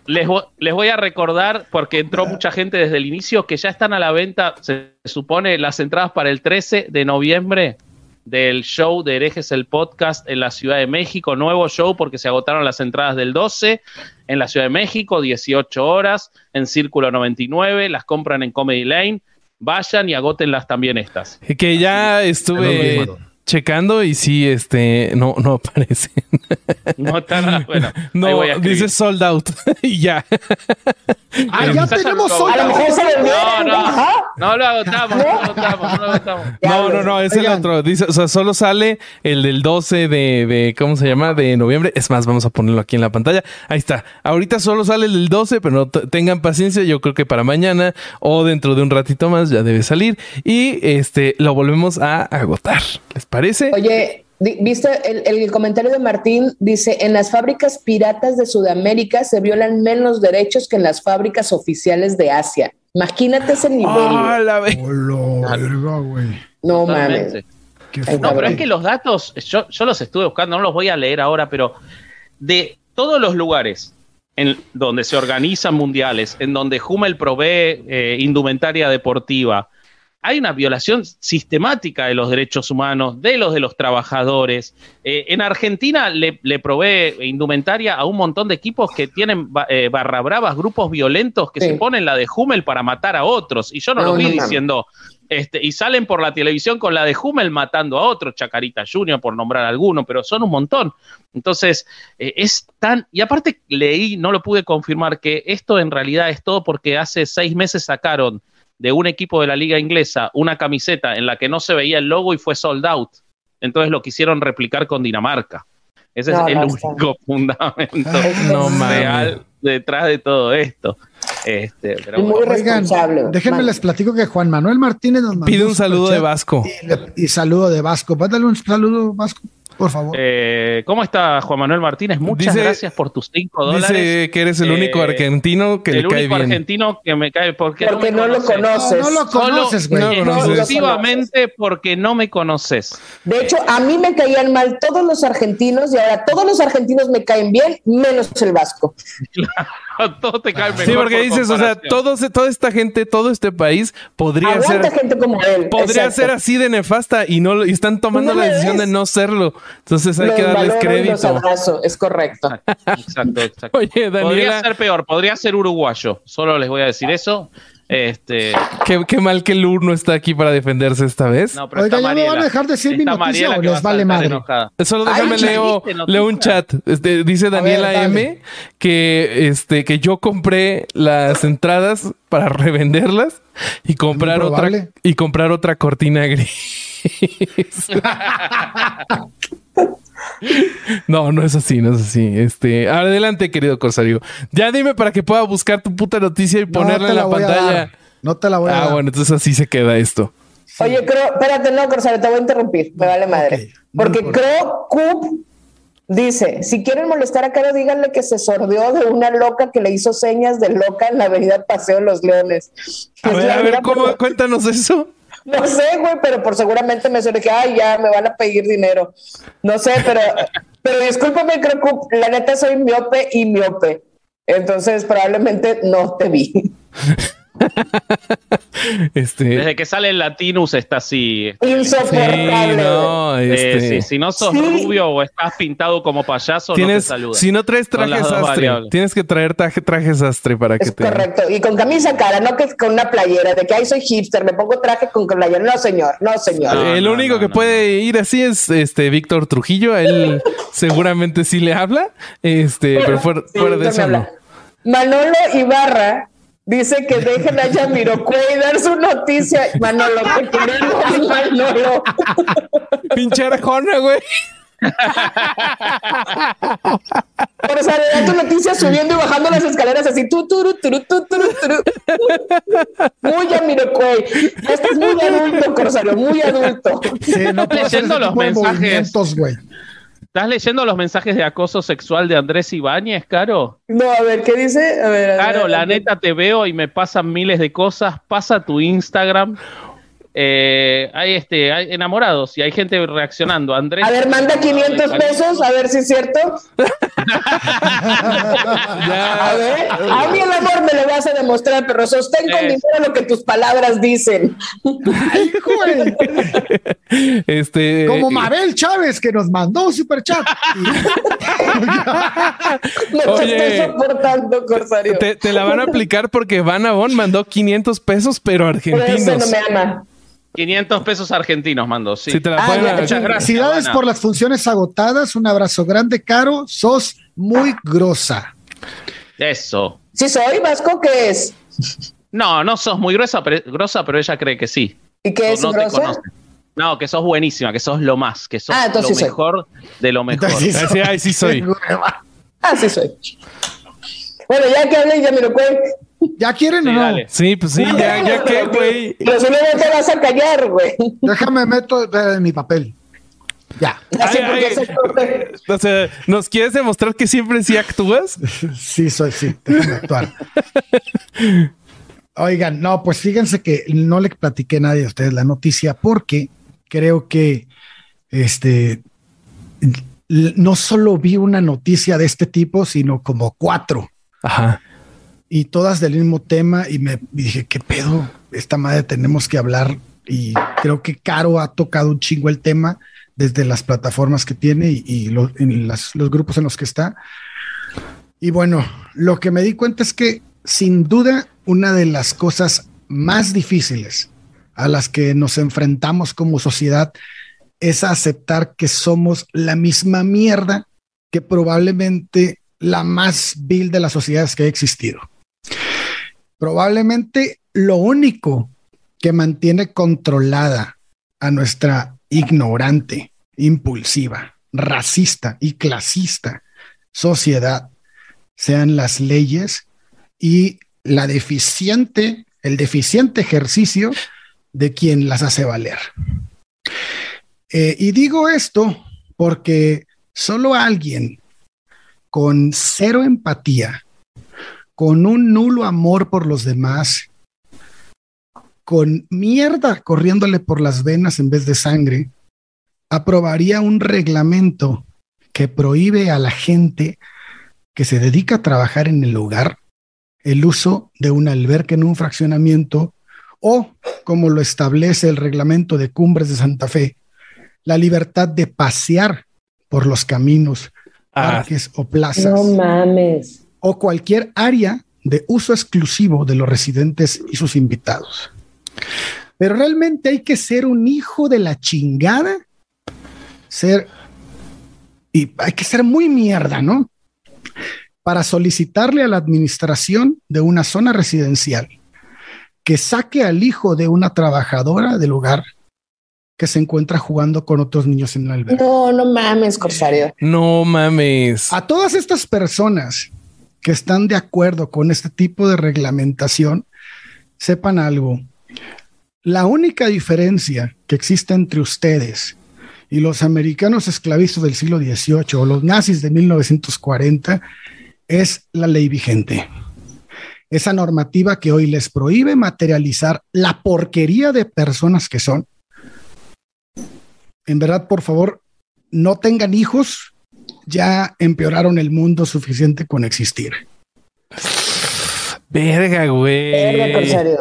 Les, voy a recordar, porque entró mucha gente desde el inicio, que ya están a la venta, se supone, las entradas para el 13 de noviembre del show de Herejes el Podcast en la Ciudad de México. Nuevo show porque se agotaron las entradas del 12 en la Ciudad de México, 18 horas, en Círculo 99. Las compran en Comedy Lane. Vayan y agótenlas también estas. Que ya estuve checando y sí, este, no, no aparecen. No está bueno. No, dice sold out y ya. Ah, ya tenemos sold out. No, no, no lo agotamos, no lo agotamos, no lo agotamos. No, no, no, es el otro. Dice, o sea, solo sale el del 12 de, de, ¿cómo se llama? De noviembre. Es más, vamos a ponerlo aquí en la pantalla. Ahí está. Ahorita solo sale el del 12, pero no tengan paciencia. Yo creo que para mañana o dentro de un ratito más ya debe salir. Y este, lo volvemos a agotar. ¿Les parece? Oye, Viste el, comentario de Martín, dice, en las fábricas piratas de Sudamérica se violan menos derechos que en las fábricas oficiales de Asia. Imagínate ese nivel. Ah, la No mames. No, pero es que los datos, yo, yo los estuve buscando, no los voy a leer ahora, pero de todos los lugares en donde se organizan mundiales, en donde Hummel provee eh, indumentaria deportiva, hay una violación sistemática de los derechos humanos, de los de los trabajadores. Eh, en Argentina le, le, provee indumentaria a un montón de equipos que tienen eh, barra bravas, grupos violentos que se ponen la de Hummel para matar a otros. Y yo no, lo vi diciendo, este, y salen por la televisión con la de Hummel matando a otros, Chacarita Junior, por nombrar alguno, pero son un montón. Entonces, eh, es tan. Y aparte, leí, no lo pude confirmar, que esto en realidad es todo porque hace seis meses sacaron de un equipo de la liga inglesa una camiseta en la que no se veía el logo y fue sold out. Entonces lo quisieron replicar con Dinamarca. Ese es el único fundamento real detrás de todo esto. Este, pero muy responsable. déjenme les platico que Juan Manuel Martínez nos pide un saludo de Vasco. Y, saludo de Vasco. Dale un saludo, Vasco. Por favor. Eh, ¿Cómo está Juan Manuel Martínez? Muchas gracias por tus cinco dólares. Dice que eres el único eh, argentino que le cae bien. El único argentino que me cae porque, porque no, lo conoces. No, lo conoces, güey. exclusivamente porque no me conoces. De hecho, a mí me caían mal todos los argentinos y ahora todos los argentinos me caen bien, menos el vasco. todo te cae mejor. Sí, porque dices, o sea, todos, toda esta gente, todo este país podría ser. gente como él. Podría ser así de nefasta y no y están tomando la decisión de no serlo. Entonces hay que darles crédito. es correcto. Exacto, exacto. Oye, Daniela... Podría ser peor, podría ser uruguayo. Solo les voy a decir eso. Este... Qué, mal que Lur no está aquí para defenderse esta vez. No, pero Oiga, ya me van a dejar decir mi noticia o les vale madre. Solo déjame leo, leo un chat. Este, dice Daniela M que, este, que yo compré las entradas para revenderlas y comprar otra y comprar otra cortina gris. No, no es así, no es así. Este, adelante, querido Corsario. Ya dime para que pueda buscar tu puta noticia y ponerla en la pantalla. No te la voy a ah, dar. Ah, bueno, entonces así se queda esto. Oye, creo, espérate, no, Corsario, te voy a interrumpir. Me vale madre. Porque creo Coop dice: si quieren molestar a Caro, díganle que se sordió de una loca que le hizo señas de loca en la avenida Paseo de los Leones. A ver, a ver, ¿cómo? Cuéntanos eso. No sé, güey, pero por seguramente me suele que, ay, ya me van a pedir dinero. No sé, pero, pero discúlpame, creo que la neta soy miope y miope. Entonces probablemente no te vi. este... Desde que sale el Latinus está así. Este, Insoportable. no, este... si no sos rubio o estás pintado como payaso, ¿Tienes, no te Si no traes trajes sastre, tienes que traer traje, trajes sastre para que te. Correcto. Y con camisa cara, no que con una playera de que ahí soy hipster, me pongo traje con playera. No, señor, no, señor. el único que puede ir así es este Víctor Trujillo. Él seguramente sí le habla. Este, pero, fuera, de eso no. Manolo Ibarra Dice que dejen a Yamiroquai dar su noticia. Manolo, te queremos, Manolo. Pinche arjona, güey. Por eso tu noticia subiendo y bajando las escaleras así. Tu, tu, tu, tu, Muy Yamiroquai. Estás muy adulto, Corsario, muy adulto. Sí, no leyendo los mensajes. Güey. ¿Estás leyendo los mensajes de acoso sexual de Andrés Ibáñez, Caro? No, a ver, ¿qué dice? A ver, Caro, la neta te veo y me pasan miles de cosas. Pasa tu Instagram eh, hay este, hay enamorados y hay gente reaccionando. Andrés. A ver, manda 500 pesos, a ver si es cierto. a ver, a mí el amor me lo vas a demostrar, pero sostén con dinero lo que tus palabras dicen. Ay, este, Como Mabel Chávez que nos mandó un super chat. me estoy soportando, Corsario. Te, te, la van a aplicar porque Van Avon mandó 500 pesos, pero argentinos. Pero ese no me ama. 500 pesos argentinos mandó, sí. te la ah, Muchas gracias. Felicidades por las funciones agotadas. Un abrazo grande, Caro. Sos muy grosa. Eso. ¿Sí soy, Vasco? ¿Qué es? No, no sos muy gruesa, pero, grosa, pero ella cree que sí. ¿Y qué es no grosa? No, que sos buenísima, que sos lo más, que sos ah, lo mejor de lo mejor. Sí, sí, sí soy. ah, sí soy. Bueno, ya que hablé, ya me lo cuento. ¿Ya quieren o no? Sí, pues sí, ya, ya que, güey. Pero si no te vas a callar, güey. Déjame meto en mi papel. Ya. o sea, ¿nos quieres demostrar que siempre sí actúas? sí, soy, sí, déjame actuar. Oigan, no, pues fíjense que no le platiqué a nadie a ustedes la noticia porque creo que este no solo vi una noticia de este tipo, sino como cuatro. Ajá y todas del mismo tema y me dije, ¿qué pedo? Esta madre tenemos que hablar y creo que Caro ha tocado un chingo el tema desde las plataformas que tiene y, los grupos en los que está. Y bueno, lo que me di cuenta es que sin duda una de las cosas más difíciles a las que nos enfrentamos como sociedad es aceptar que somos la misma mierda que probablemente la más vil de las sociedades que ha existido. Probablemente lo único que mantiene controlada a nuestra ignorante, impulsiva, racista y clasista sociedad sean las leyes y la deficiente, el deficiente ejercicio de quien las hace valer. Eh, y digo esto porque solo alguien con cero empatía, con un nulo amor por los demás, con mierda corriéndole por las venas en vez de sangre, aprobaría un reglamento que prohíbe a la gente que se dedica a trabajar en el hogar el uso de un albergue en un fraccionamiento o, como lo establece el reglamento de Cumbres de Santa Fe, la libertad de pasear por los caminos, ah. parques o plazas. No mames. O cualquier área de uso exclusivo de los residentes y sus invitados. Pero realmente hay que ser un hijo de la chingada, ser, y hay que ser muy mierda, ¿no? Para solicitarle a la administración de una zona residencial que saque al hijo de una trabajadora del hogar que se encuentra jugando con otros niños en el albergue. No, no mames, Corsario. No mames. A todas estas personas que están de acuerdo con este tipo de reglamentación, sepan algo. La única diferencia que existe entre ustedes y los americanos esclavistas del siglo XVIII o los nazis de 1940 es la ley vigente. Esa normativa que hoy les prohíbe materializar la porquería de personas que son en verdad, por favor, no tengan hijos, ya empeoraron el mundo suficiente con existir. Verga, güey. Verga,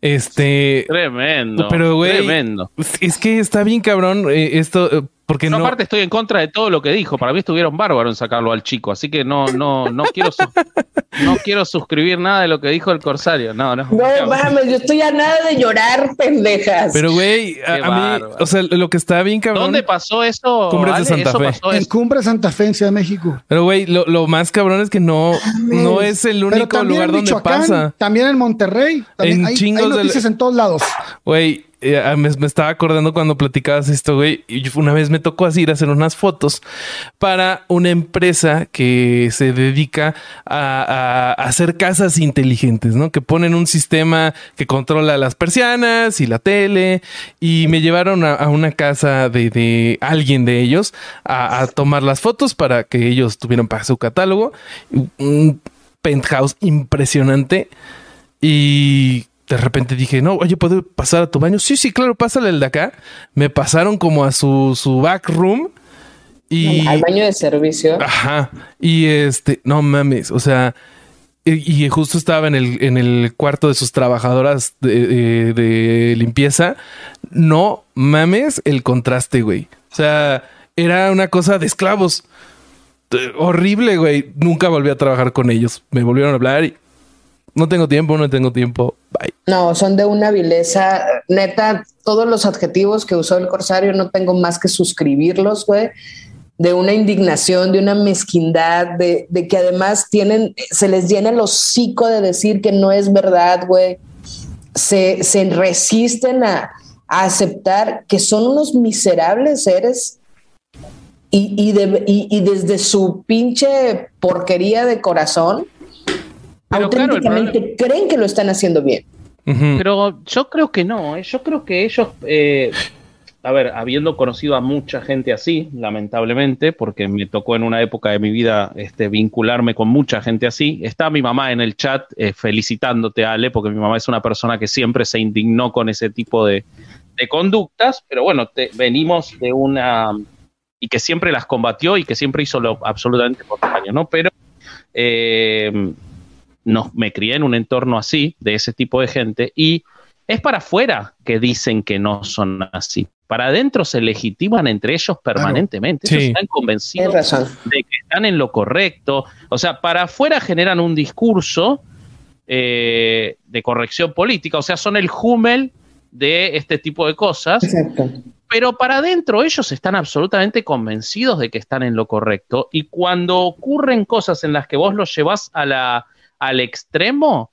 Este. Tremendo. Pero, güey. Tremendo. Es que está bien cabrón eh, esto. Porque no, aparte estoy en contra de todo lo que dijo. Para mí estuvieron bárbaros en sacarlo al chico, así que no, no, no quiero, no quiero suscribir nada de lo que dijo el corsario. No, no. No mames, yo estoy a nada de llorar, pendejas. Pero güey, a, mí, o sea, lo que está bien cabrón. ¿Dónde pasó eso? Cumbres de Santa Fe. en Cumbres Santa Fe, en Ciudad de México. Pero güey, lo, más cabrón es que no, no es el único lugar donde pasa. También en Monterrey. También en hay, chingos hay noticias en todos lados. Güey, eh, ah, me, estaba acordando cuando platicabas esto, güey. Una vez me tocó así ir a hacer unas fotos para una empresa que se dedica a, hacer casas inteligentes, ¿no? Que ponen un sistema que controla las persianas y la tele. Y me llevaron a, una casa de, alguien de ellos a, a, tomar las fotos para que ellos tuvieran para su catálogo. Un penthouse impresionante. Y de repente dije, no, oye, ¿puedo pasar a tu baño? Sí, sí, claro, pásale el de acá. Me pasaron como a su, su back room. Y, al baño de servicio. Ajá. Y este, no mames, o sea, y, justo estaba en el, en el cuarto de sus trabajadoras de, de, limpieza. No mames el contraste, güey. O sea, era una cosa de esclavos. Horrible, güey. Nunca volví a trabajar con ellos. Me volvieron a hablar y no tengo tiempo, no tengo tiempo. Bye. No, son de una vileza. Neta, todos los adjetivos que usó el corsario no tengo más que suscribirlos, güey. De una indignación, de una mezquindad, de, que además tienen, se les llena el hocico de decir que no es verdad, güey. Se, resisten a, aceptar que son unos miserables seres y, y desde su pinche porquería de corazón auténticamente creen que lo están haciendo bien. Pero yo creo que no, ¿eh? yo creo que ellos, eh, a ver, habiendo conocido a mucha gente así, lamentablemente, porque me tocó en una época de mi vida este, vincularme con mucha gente así, está mi mamá en el chat eh, felicitándote, Ale, porque mi mamá es una persona que siempre se indignó con ese tipo de, conductas, pero bueno, venimos de una... y que siempre las combatió y que siempre hizo lo absolutamente contrario, ¿no? Pero... Eh, me crié en un entorno así, de ese tipo de gente, y es para afuera que dicen que no son así. Para adentro se legitiman entre ellos permanentemente. Ellos están convencidos de que están en lo correcto. O sea, para afuera generan un discurso eh, de corrección política. O sea, son el Hummel de este tipo de cosas. Pero para adentro ellos están absolutamente convencidos de que están en lo correcto. Y cuando ocurren cosas en las que vos los llevas a la, al extremo,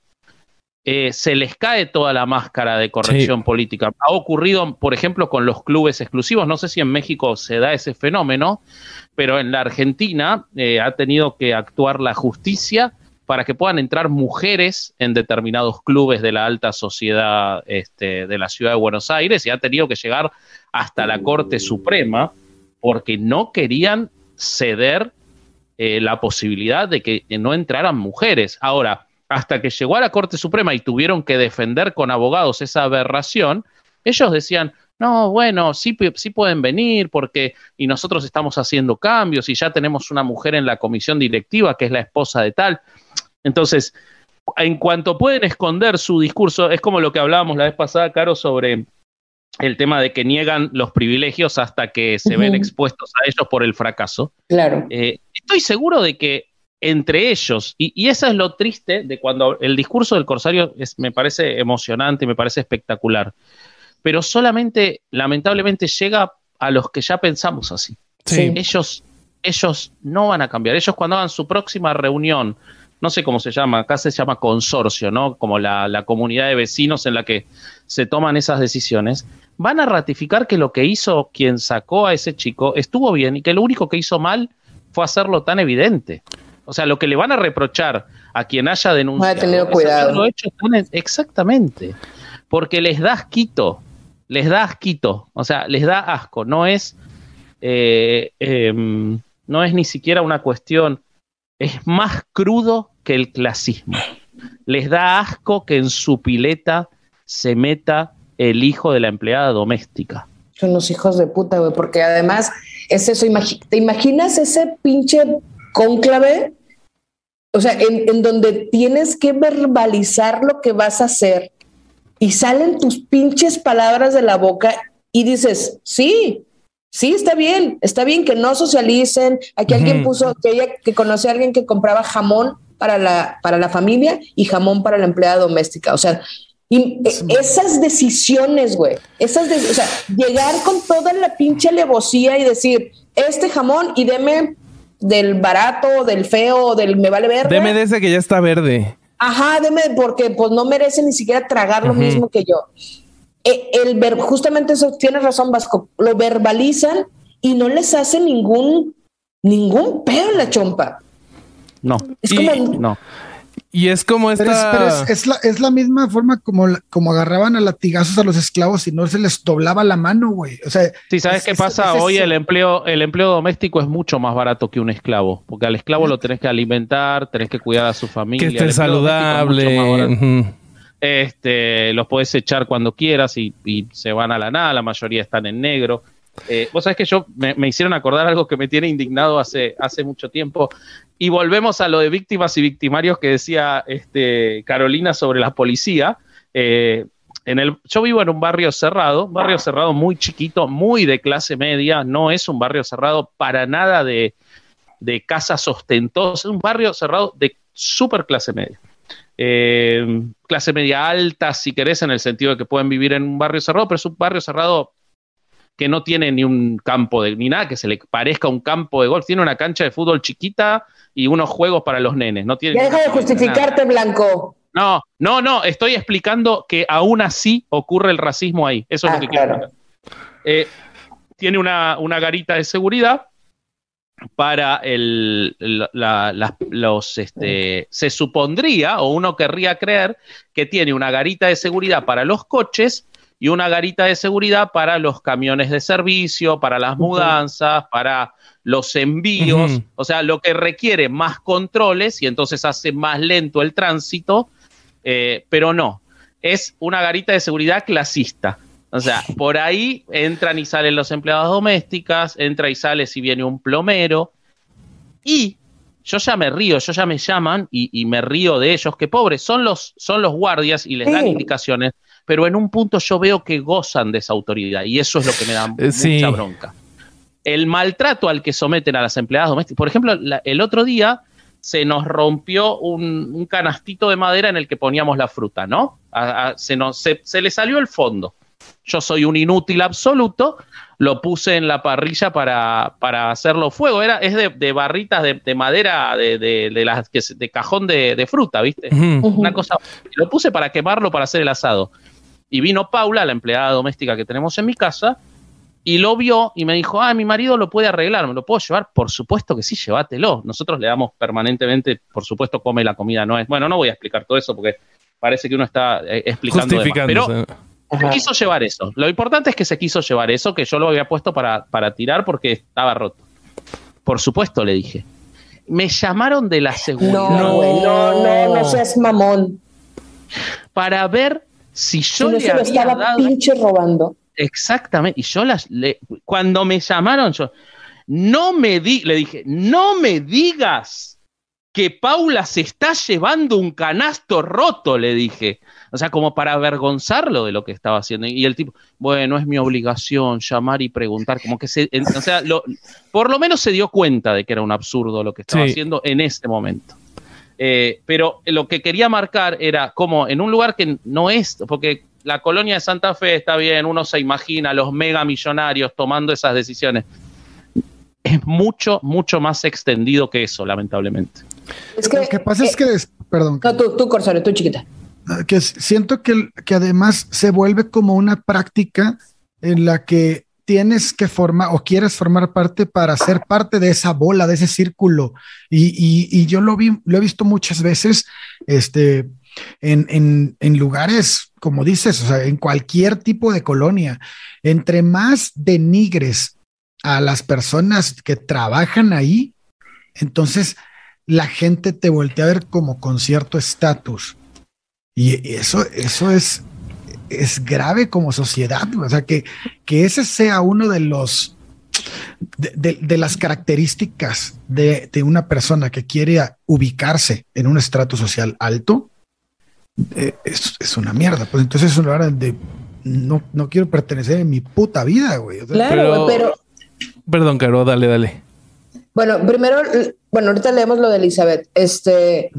eh, se les cae toda la máscara de corrección política. Ha ocurrido, por ejemplo, con los clubes exclusivos. No sé si en México se da ese fenómeno, pero en la Argentina eh, ha tenido que actuar la justicia para que puedan entrar mujeres en determinados clubes de la alta sociedad este, de la ciudad de Buenos Aires y ha tenido que llegar hasta la Corte Suprema porque no querían ceder eh, la posibilidad de que no entraran mujeres. Ahora, hasta que llegó a la Corte Suprema y tuvieron que defender con abogados esa aberración, ellos decían, no, bueno, sí, sí pueden venir porque y nosotros estamos haciendo cambios y ya tenemos una mujer en la comisión directiva que es la esposa de tal. Entonces, en cuanto pueden esconder su discurso, es como lo que hablábamos la vez pasada, Caro, sobre el tema de que niegan los privilegios hasta que se ven expuestos a ellos por el fracaso. Claro. Eh, estoy seguro de que entre ellos, y, eso es lo triste de cuando el discurso del corsario es, me parece emocionante, me parece espectacular, pero solamente, lamentablemente, llega a los que ya pensamos así. Ellos, ellos no van a cambiar. Ellos cuando hagan su próxima reunión, no sé cómo se llama, acá se llama consorcio, ¿no? Como la, la comunidad de vecinos en la que se toman esas decisiones, van a ratificar que lo que hizo quien sacó a ese chico estuvo bien y que lo único que hizo mal fue hacerlo tan evidente. O sea, lo que le van a reprochar a quien haya denunciado. Va a tener cuidado. Hecho exactamente. Porque les da asquito. Les da asquito. O sea, les da asco. No es. Eh, em, no es ni siquiera una cuestión. Es más crudo que el clasismo. Les da asco que en su pileta se meta el hijo de la empleada doméstica. Son los hijos de puta, güey, porque además es eso. ¿Te imaginas ese pinche cónclave o sea, en, donde tienes que verbalizar lo que vas a hacer y salen tus pinches palabras de la boca y dices, sí, sí, está bien, está bien que no socialicen. Aquí alguien puso que ella que conoce a alguien que compraba jamón para la, para la familia y jamón para la empleada doméstica. O sea, y esas decisiones, güey, esas, o sea, llegar con toda la pinche alevosía y decir, este jamón y deme del barato, del feo, del me vale verde. Deme de ese que ya está verde. Ajá, deme porque pues no merece ni siquiera tragar lo mismo que yo. E, el ver, justamente eso tienes razón, Vasco, lo verbalizan y no les hace ningún ningún pedo en la chompa. No. Es como no. Y es como esta. es, la, es la misma forma como, como agarraban a latigazos a los esclavos y no se les doblaba la mano, güey. O sea. Sí, ¿sabes qué pasa? Hoy el empleo, el empleo doméstico es mucho más barato que un esclavo. Porque al esclavo lo tenés que alimentar, tenés que cuidar a su familia. Que esté saludable. Este, los podés echar cuando quieras y, se van a la nada, la mayoría están en negro. Eh, vos sabés que yo me, me, hicieron acordar algo que me tiene indignado hace, hace mucho tiempo. Y volvemos a lo de víctimas y victimarios que decía este, Carolina sobre la policía. Eh, en el, yo vivo en un barrio cerrado, un barrio cerrado muy chiquito, muy de clase media, no es un barrio cerrado para nada de, de casas ostentosas, es un barrio cerrado de super clase media. Eh, clase media alta, si querés, en el sentido de que pueden vivir en un barrio cerrado, pero es un barrio cerrado que no tiene ni un campo de, ni nada que se le parezca un campo de golf, tiene una cancha de fútbol chiquita y unos juegos para los nenes. No tiene deja de justificarte, Blanco. No, no, no, estoy explicando que aún así ocurre el racismo ahí. Eso es lo ah, que quiero eh, tiene una, garita de seguridad para el, los, este, se supondría o uno querría creer que tiene una garita de seguridad para los coches y una garita de seguridad para los camiones de servicio, para las mudanzas, para los envíos, o sea, lo que requiere más controles y entonces hace más lento el tránsito, eh, pero no, es una garita de seguridad clasista. O sea, por ahí entran y salen los empleados domésticas, entra y sale si viene un plomero. Y yo ya me río, yo ya me llaman y, me río de ellos, que pobres, son los, son los guardias y les dan indicaciones, pero en un punto yo veo que gozan de esa autoridad y eso es lo que me da Eh, sí. mucha bronca. El maltrato al que someten a las empleadas domésticas. Por ejemplo, la- el otro día se nos rompió un, un canastito de madera en el que poníamos la fruta, ¿no? A- a- se, nos, se, se le salió el fondo. Yo soy un inútil absoluto, lo puse en la parrilla para, para hacerlo fuego. Era, es de, de barritas de, de madera de, de, de las que de cajón de, de fruta, ¿viste? Una cosa. Lo puse para quemarlo para hacer el asado. Y vino Paula, la empleada doméstica que tenemos en mi casa, y lo vio y me dijo, ah, mi marido lo puede arreglar, ¿me lo puedo llevar? Por supuesto que sí, llévatelo. Nosotros le damos permanentemente, por supuesto, come la comida, no es. Bueno, no voy a explicar todo eso porque parece que uno está eh, explicando. Pero Se quiso llevar eso. Lo importante es que se quiso llevar eso, que yo lo había puesto para, para tirar porque estaba roto. Por supuesto, le dije. Me llamaron de la seguridad No, güey, no, no, no seas mamón. para ver si Si yo no le se lo había estaba dado. pinche robando. Exactamente. Y yo las le- cuando me llamaron, yo no me di, le dije, no me digas que Paula se está llevando un canasto roto, le dije. O sea, como para avergonzarlo de lo que estaba haciendo. Y el tipo, bueno, es mi obligación llamar y preguntar. Como que se, en- o sea, lo- por lo menos se dio cuenta de que era un absurdo lo que estaba Sí. haciendo en ese momento. Eh, pero lo que quería marcar era como en un lugar que no es, porque la colonia de Santa Fe está bien, uno se imagina a los mega millonarios tomando esas decisiones. Es mucho, mucho más extendido que eso, lamentablemente. Es que, Lo que pasa eh, es que, des- perdón, No, tú, tú, Corsario, tú chiquita. que s- siento que, que además se vuelve como una práctica en la que tienes que formar o quieres formar parte para ser parte de esa bola, de ese círculo. Y, y- y yo lo vi, lo he visto muchas veces, este, en, en, en lugares, como dices, o sea, en cualquier tipo de colonia. Entre más denigres a las personas que trabajan ahí, entonces la gente te voltea a ver como con cierto estatus. Y eso, eso es, es grave como sociedad. O sea, que, que ese sea uno de los de, de- de las características de, de una persona que quiere ubicarse en un estrato social alto, eh, es, es una mierda. Pues entonces es un lugar donde no, no quiero pertenecer en mi puta vida, güey. O sea, Claro, pero- pero Perdón, Caro, dale, dale. Bueno, primero, bueno, ahorita leemos lo de Elizabeth. Este,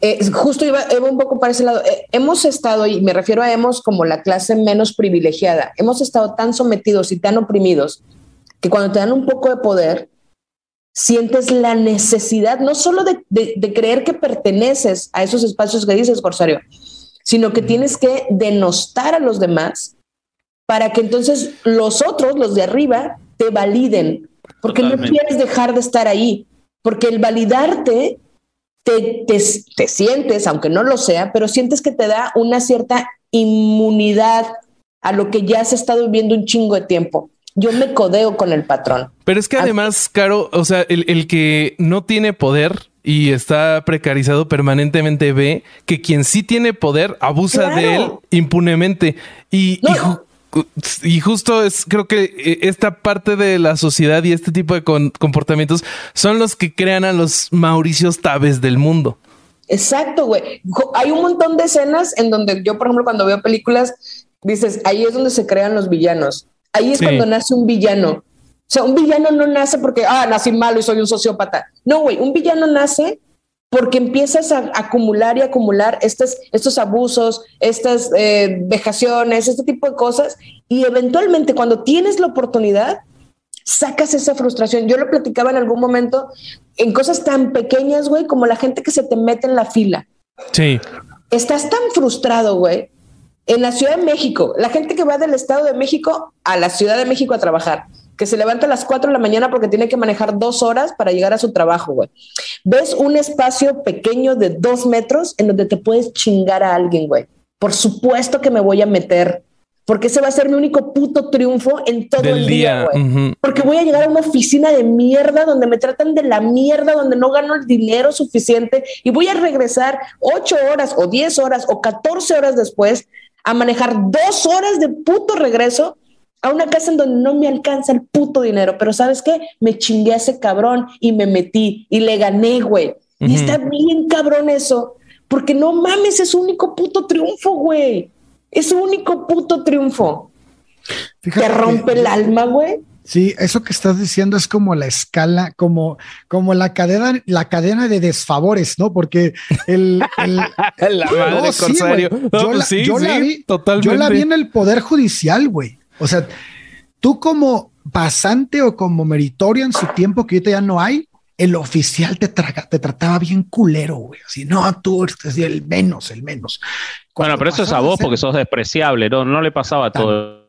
eh, justo iba, iba un poco para ese lado. Eh, hemos estado, y me refiero a hemos como la clase menos privilegiada, hemos estado tan sometidos y tan oprimidos que cuando te dan un poco de poder, sientes la necesidad no solo de, de- de creer que perteneces a esos espacios que dices, Corsario, sino que tienes que denostar a los demás para que entonces los otros, los de arriba, te validen, porque no quieres dejar de estar ahí, porque el validarte te, te, te sientes, aunque no lo sea, pero sientes que te da una cierta inmunidad a lo que ya has estado viviendo un chingo de tiempo. Yo me codeo con el patrón. Pero es que además, Caro, o sea, el, el que no tiene poder y está precarizado permanentemente ve que quien sí tiene poder abusa Claro. de él impunemente. Y, No. Y ju- y justo es, creo que eh, esta parte de la sociedad y este tipo de con- comportamientos son los que crean a los Mauricios Taves del mundo. Exacto, güey. Hay un montón de escenas en donde yo, por ejemplo, cuando veo películas, dices, ahí es donde se crean los villanos. Ahí es Sí. cuando nace un villano. O sea, un villano no nace porque, ah, nací malo y soy un sociópata. No, güey, un villano nace porque empiezas a acumular y acumular estos, estos abusos, estas eh, vejaciones, este tipo de cosas, y eventualmente cuando tienes la oportunidad, sacas esa frustración. Yo lo platicaba en algún momento en cosas tan pequeñas, güey, como la gente que se te mete en la fila. Sí. Estás tan frustrado, güey. En la Ciudad de México, la gente que va del Estado de México a la Ciudad de México a trabajar, que se levanta a las 4 de la mañana porque tiene que manejar dos horas para llegar a su trabajo, güey. Ves un espacio pequeño de dos metros en donde te puedes chingar a alguien, güey. Por supuesto que me voy a meter, porque ese va a ser mi único puto triunfo en todo Del el día, güey. Porque voy a llegar a una oficina de mierda donde me tratan de la mierda, donde no gano el dinero suficiente y voy a regresar ocho horas o diez horas o catorce horas después a manejar dos horas de puto regreso a una casa en donde no me alcanza el puto dinero. Pero ¿sabes qué? Me chingué a ese cabrón y me metí y le gané, güey. Y está bien cabrón eso, porque no mames, es su único puto triunfo, güey. Es su único puto triunfo. Te rompe el alma, güey. Sí, eso que estás diciendo es como la escala, como, como la cadena, la cadena de desfavores, ¿no? Porque el, la madre corsario. yo, la, yo la vi, totalmente. yo la vi en el poder judicial, güey. O sea, tú como pasante o como meritorio en su tiempo que ahorita ya no hay, el oficial te, te trataba bien culero, güey. Así, no, tú eres el menos, el menos. bueno, pero eso es a vos porque sos despreciable, ¿no? No le pasaba a todo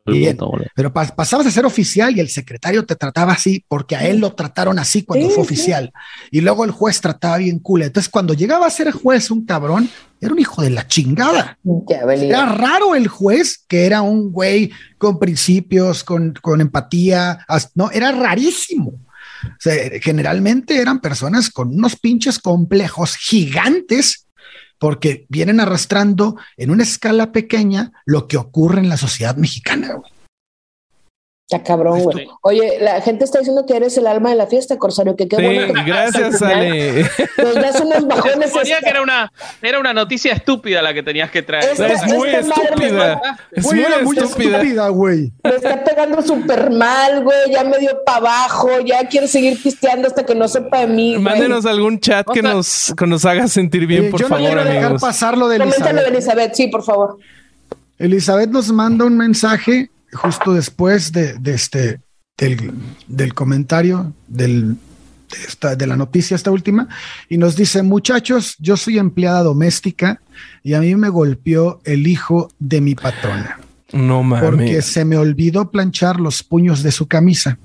pero pasabas a ser oficial y el secretario te trataba así porque a él lo trataron así cuando fue oficial. Y luego el juez trataba bien cool. Entonces, cuando llegaba a ser juez un cabrón, era un hijo de la chingada. Era raro el juez que era un güey con principios, con, con empatía. No, era rarísimo. generalmente eran personas con unos pinches complejos gigantes porque vienen arrastrando en una escala pequeña lo que ocurre en la sociedad mexicana. Está cabrón, güey. Oye, la gente está diciendo que eres el alma de la fiesta, Corsario, que qué bueno. Que gracias, Ale. Nos das unos bajones. Suponía que era una, era una noticia estúpida la que tenías que traer. es muy estúpida. Es muy, muy estúpida, güey. Me está pegando súper mal, güey. Ya me dio para abajo. Ya quiero seguir pisteando hasta que no sepa de mí. Mándenos algún chat que nos, que nos haga sentir bien, por favor, no quiero dejar pasar lo de Elizabeth. de Elizabeth, sí, por favor. Elizabeth nos manda un mensaje justo después de, este, del, comentario del, de, esta, de, la noticia, esta última, y nos dice, muchachos, yo soy empleada doméstica y a mí me golpeó el hijo de mi patrona. No mames. Porque se me olvidó planchar los puños de su camisa.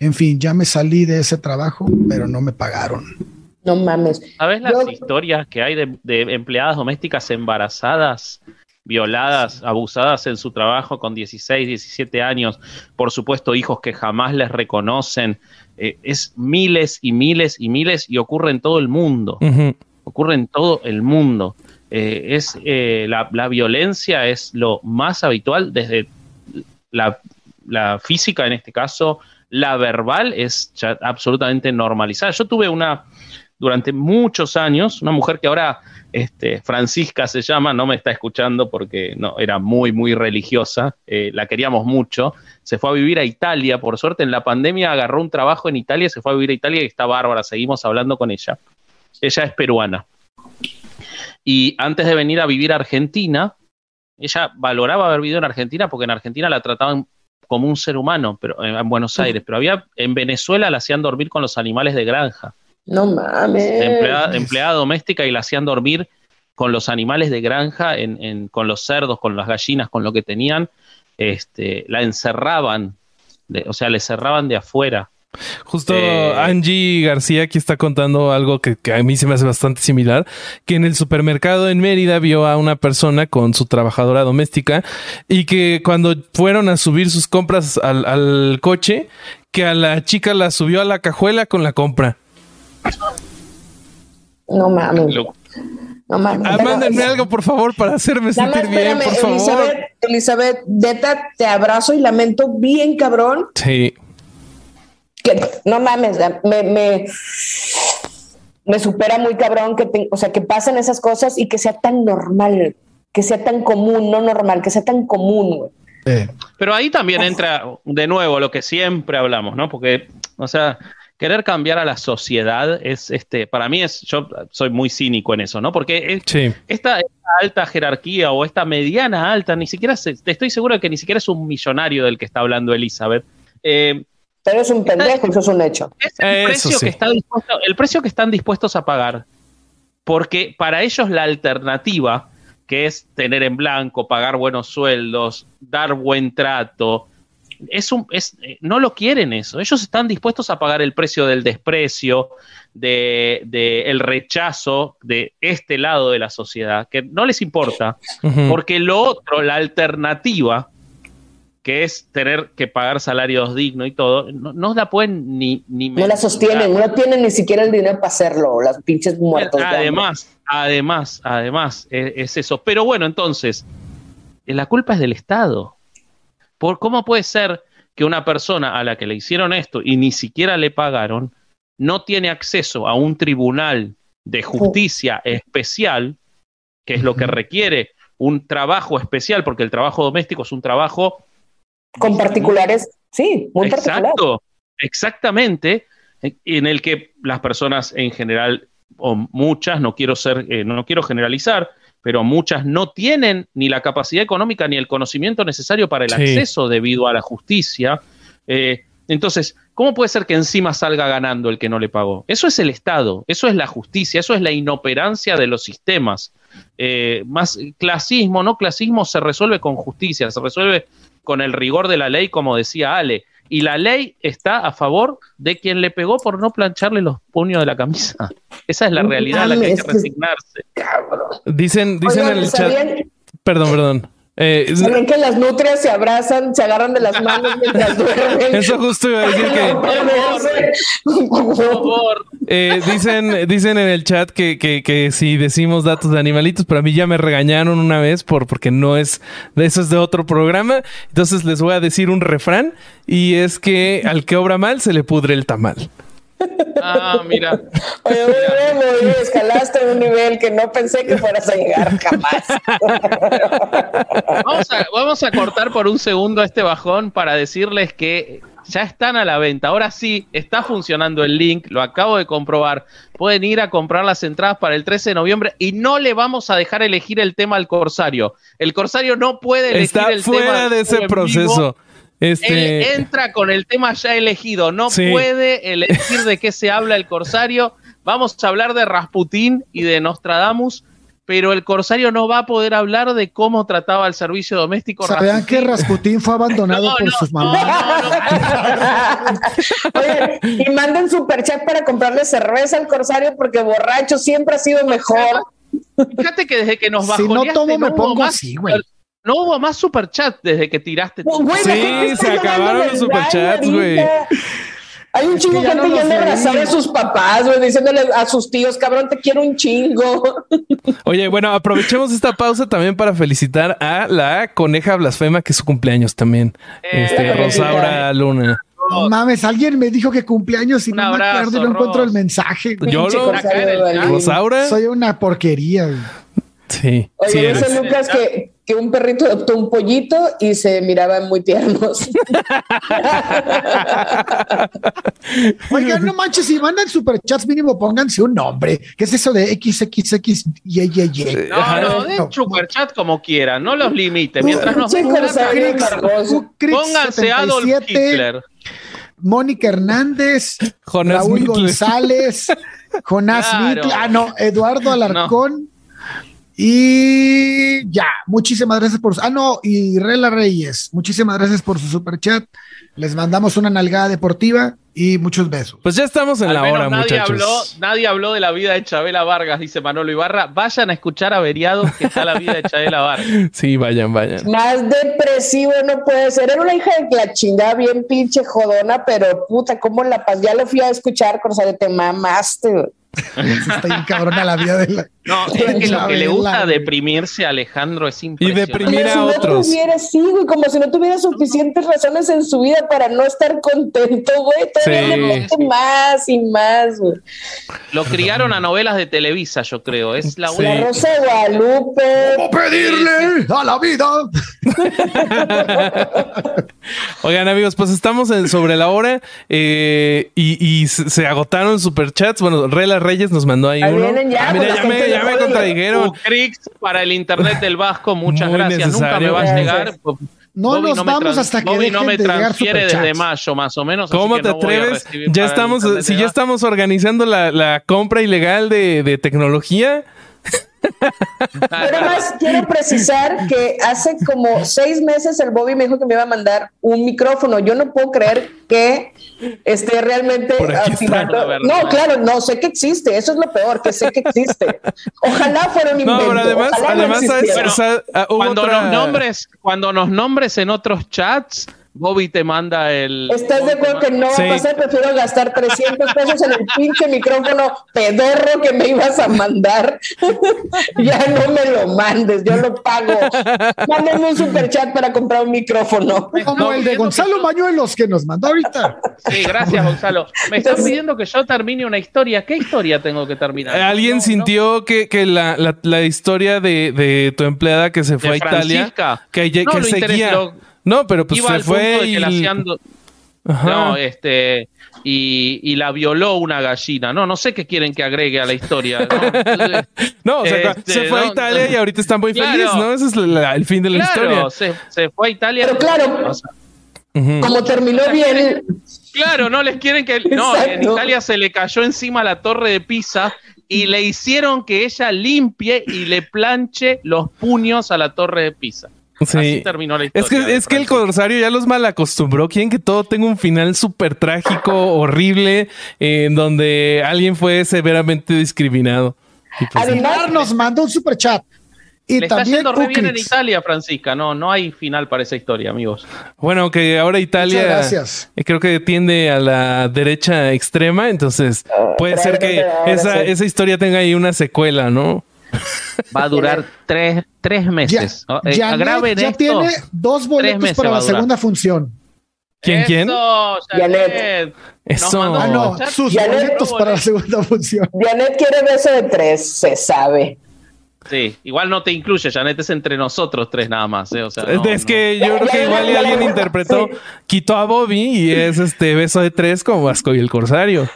En fin, ya me salí de ese trabajo, pero no me pagaron. No mames. ¿Sabes las historias que hay de, de empleadas domésticas embarazadas violadas, abusadas en su trabajo con 16, 17 años, por supuesto hijos que jamás les reconocen, eh, es miles y miles y miles y ocurre en todo el mundo, ocurre en todo el mundo. Eh, es eh, la, violencia es lo más habitual desde la, la, física en este caso, la verbal es absolutamente normalizada. Yo tuve una durante muchos años, una mujer que ahora este, Francisca se llama, no me está escuchando porque no, era muy, muy religiosa, eh, la queríamos mucho, se fue a vivir a Italia, por suerte en la pandemia agarró un trabajo en Italia, se fue a vivir a Italia y está bárbara, seguimos hablando con ella. Ella es peruana. Y antes de venir a vivir a Argentina, ella valoraba haber vivido en Argentina porque en Argentina la trataban como un ser humano, pero en Buenos Aires, pero había en Venezuela la hacían dormir con los animales de granja. No mames. Empleada, doméstica y la hacían dormir con los animales de granja, en, con los cerdos, con las gallinas, con lo que tenían. Este, la encerraban, o sea, le cerraban de afuera. Justo eh, Angie García aquí está contando algo que, a mí se me hace bastante similar, que en el supermercado en Mérida vio a una persona con su trabajadora doméstica y que cuando fueron a subir sus compras al, al coche, que a la chica la subió a la cajuela con la compra. No mames. No mames. Ah, mándenme algo, por favor, para hacerme sentir bien, por favor. Elizabeth, Elizabeth, Beta, te abrazo y lamento bien, cabrón. Sí. Que, no mames, me, me, me supera muy cabrón que, o sea, que pasen esas cosas y que sea tan normal, que sea tan común, no normal, que sea tan común, Pero ahí también entra de nuevo lo que siempre hablamos, ¿no? Porque, o sea, querer cambiar a la sociedad es, este, para mí es, yo soy muy cínico en eso, ¿no? Porque esta, alta jerarquía o esta mediana alta, ni siquiera, estoy seguro de que ni siquiera es un millonario del que está hablando Elizabeth. Eh, pero es un pendejo, eso es un hecho. Es el, precio que está el precio que están dispuestos a pagar. Porque para ellos la alternativa, que es tener en blanco, pagar buenos sueldos, dar buen trato, es un, es, eh, no lo quieren eso. Ellos están dispuestos a pagar el precio del desprecio, del de, el rechazo de este lado de la sociedad, que no les importa, porque lo otro, la alternativa, que es tener que pagar salarios dignos y todo, no, la pueden ni... ni no la sostienen, no tienen ni siquiera el dinero para hacerlo, las pinches muertos. Además, además, además, es eso. Pero bueno, entonces, la culpa es del Estado ¿Cómo puede ser que una persona a la que le hicieron esto y ni siquiera le pagaron no tiene acceso a un tribunal de justicia especial, que es lo que requiere un trabajo especial, porque el trabajo doméstico es un trabajo... Con particulares, sí, muy Exacto, exactamente, en el que las personas en general, o muchas, no quiero ser, eh, no quiero generalizar, pero muchas no tienen ni la capacidad económica ni el conocimiento necesario para el acceso debido a la justicia. Eh, entonces, ¿cómo puede ser que encima salga ganando el que no le pagó? Eso es el Estado, eso es la justicia, eso es la inoperancia de los sistemas. Eh, más clasismo, no clasismo se resuelve con justicia, se resuelve con el rigor de la ley, como decía Ale. Y la ley está a favor de quien le pegó por no plancharle los puños de la camisa. Esa es la realidad a la que hay que resignarse. Dicen, dicen en el chat. Perdón, perdón. Eh, Saben que las nutrias se abrazan, se agarran de las manos mientras duermen. Eso justo iba a decir que. Por favor. Eh, dicen, dicen en el chat que, que, que, si decimos datos de animalitos, pero a mí ya me regañaron una vez por, porque no es. Eso es de otro programa. Entonces les voy a decir un refrán y es que al que obra mal se le pudre el tamal. Ah, mira. Oye, muy escalaste a un nivel que no pensé que fueras a llegar jamás. Vamos a, vamos a cortar por un segundo este bajón para decirles que ya están a la venta. Ahora sí, está funcionando el link, lo acabo de comprobar. Pueden ir a comprar las entradas para el 13 de noviembre y no le vamos a dejar elegir el tema al Corsario. El Corsario no puede elegir el tema. Está fuera de ese proceso. Este... Él entra con el tema ya elegido, no puede elegir de qué se habla el Corsario. Vamos a hablar de Rasputín y de Nostradamus, pero el Corsario no va a poder hablar de cómo trataba el servicio doméstico. ¿Sabían que Rasputín fue abandonado por sus mamás? Oye, y manden superchat para comprarle cerveza al Corsario porque borracho siempre ha sido mejor. Fíjate que desde que nos bajó. Si no tomo, me pongo así, güey. No hubo más superchats desde que tiraste. sí, se acabaron los superchats, güey. Hay un chingo de gente yendo a abrazar a sus papás, güey, diciéndole a sus tíos, cabrón, te quiero un chingo. Oye, bueno, aprovechemos esta pausa también para felicitar a la coneja blasfema, que es su cumpleaños también. Eh, este, Rosaura Luna. No mames, alguien me dijo que cumpleaños y no me acuerdo, no encuentro el mensaje. Yo lo, Rosaura. Soy una porquería. Güey. Sí. Oye, dice Lucas que, que, un perrito adoptó un pollito y se miraban muy tiernos. Oigan, no manches, si mandan superchats, mínimo pónganse un nombre. ¿Qué es eso de XXX? Y, No, no, den superchat como quieran, no los limite. Mientras nos Pónganse Adolf Hitler. Mónica Hernández, Raúl González, Jonás claro. ah, no, Eduardo Alarcón. Y ya, muchísimas gracias por. Ah, no, y Rela Reyes, muchísimas gracias por su super chat. Les mandamos una nalgada deportiva y muchos besos. Pues ya estamos en la hora, nadie muchachos. Habló, nadie habló de la vida de Chabela Vargas, dice Manolo Ibarra. Vayan a escuchar averiados que está la vida de Chabela Vargas. Sí, vayan, vayan. Más depresivo no puede ser. Era una hija de la chingada, bien pinche jodona, pero puta, ¿cómo la paz? Ya lo fui a escuchar, cosa de te mamaste. Está bien cabrona la vida de la. No, es que lo que le gusta deprimirse a Alejandro es impresionante. Y deprimir a otros. tuviera, sí, güey, como si no tuviera suficientes razones en su vida para no estar contento, güey. Todavía le mete más y más, güey. Lo criaron a novelas de Televisa, yo creo. Es la, la Rosa de Guadalupe. ¿Cómo pedirle a la vida? Oigan, amigos, pues estamos en, sobre la hora eh, y, y, se agotaron superchats. Bueno, Rela Reyes nos mandó ahí, ahí uno. ya, ah, mira, ya me, ya me contradijeron. para el internet del Vasco, muchas Muy gracias. Necesario. Nunca me va a llegar. No Bobby nos no vamos hasta que Bobby no me de transfiere desde mayo, más o menos. ¿Cómo te no atreves? Ya estamos, si ya estamos organizando la, la compra ilegal de, de tecnología. Pero además quiero precisar que hace como seis meses el Bobby me dijo que me iba a mandar un micrófono. Yo no puedo creer que esté realmente activando. No, claro, no sé que existe. Eso es lo peor, que sé que existe. Ojalá fuera un invento. No, pero además, además bueno, uh, cuando otra... nos nombres, cuando nos nombres en otros chats Bobby te manda el. ¿Estás de acuerdo que no va a pasar? Prefiero gastar 300 pesos en el pinche micrófono pedorro que me ibas a mandar. ya no me lo mandes, yo lo pago. Mándame un super chat para comprar un micrófono. Como el de Gonzalo Mañuelos que nos mandó ahorita. Sí, gracias, Gonzalo. Me están pidiendo que yo termine una historia. ¿Qué historia tengo que terminar? ¿Alguien sintió que, que la, la, historia de, de, tu empleada que se fue a Italia? Que, que seguía. No, pero pues se fue y... No, este, y, la violó una gallina. No, no sé qué quieren que agregue a la historia. No, o sea, este, se fue a Italia y ahorita están muy felices, ¿no? Ese es el fin de la historia. Se, se fue a Italia. Pero claro, como terminó bien. Claro, no les quieren que. No, en Italia se le cayó encima la torre de Pisa y le hicieron que ella limpie y le planche los puños a la torre de Pisa. Sí. terminó la historia. Es que, es que el Corsario ya los mal acostumbró. Quieren que todo tenga un final súper trágico, horrible, en donde alguien fue severamente discriminado. Pues, Además, nos mandó un super chat. Y Le también está re bien en Italia, Francisca. No, no hay final para esa historia, amigos. Bueno, que ahora Italia gracias. Eh, creo que tiende a la derecha extrema, entonces ah, puede ser que esa, esa historia tenga ahí una secuela, ¿no? Va a durar tres, tres meses. Ya, eh, ya tiene dos boletos para la segunda función. ¿Quién, quién? Janet. Eso. Ah, no, sus boletos para la segunda función. Janet quiere beso de tres, se sabe. Sí, igual no te incluye, Janet, es entre nosotros tres nada más. ¿eh? O sea, es que yo creo que igual alguien interpretó, quitó a Bobby y es este beso de tres como Vasco y el Corsario.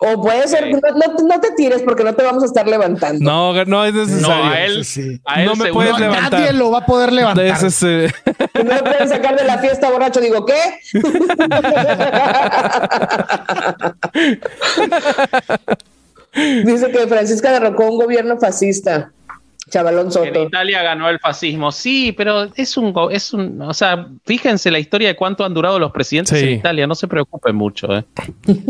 O puede ser, no, no, te tires porque no te vamos a estar levantando. No, no es necesario. No, a él, sí. a él no me puedes levantar. Nadie lo va a poder levantar. Es, eh... No me pueden sacar de la fiesta borracho. Digo, ¿qué? Dice que Francisca derrocó un gobierno fascista. Chavalón Soto. En Italia ganó el fascismo. Sí, pero es un, es un, o sea, fíjense la historia de cuánto han durado los presidentes en Italia. No se preocupen mucho. ¿eh? Oye,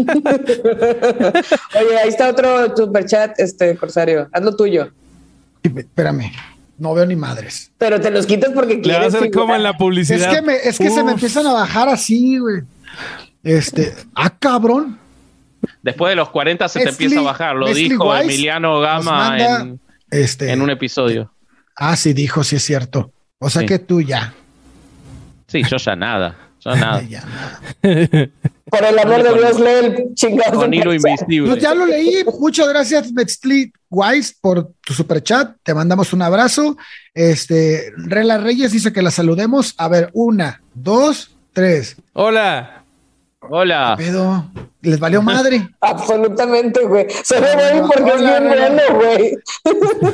ahí está otro superchat, este Corsario. Haz lo tuyo. Espérame. No veo ni madres. Pero te los quitas porque quieres. Le va a hacer como en la publicidad. Es que, me, es que se me empiezan a bajar así, güey. Este, ah, cabrón. Después de los 40 se te empieza a bajar. Lo dijo Emiliano Gama en este, en un episodio. Ah, sí, dijo, sí es cierto. O sea que tú ya. Sí, yo ya nada. Yo nada. Por el amor de Dios, lee el chingado. Con hilo invisible. Pues ya lo leí. Muchas gracias, Metzli Wise, por tu super chat. Te mandamos un abrazo. Este, Rela Reyes dice que la saludemos. A ver, una, dos, tres. Hola. Hola. pedo? ¿Les valió madre? Absolutamente, güey. Se ve bien porque es bien bueno, güey.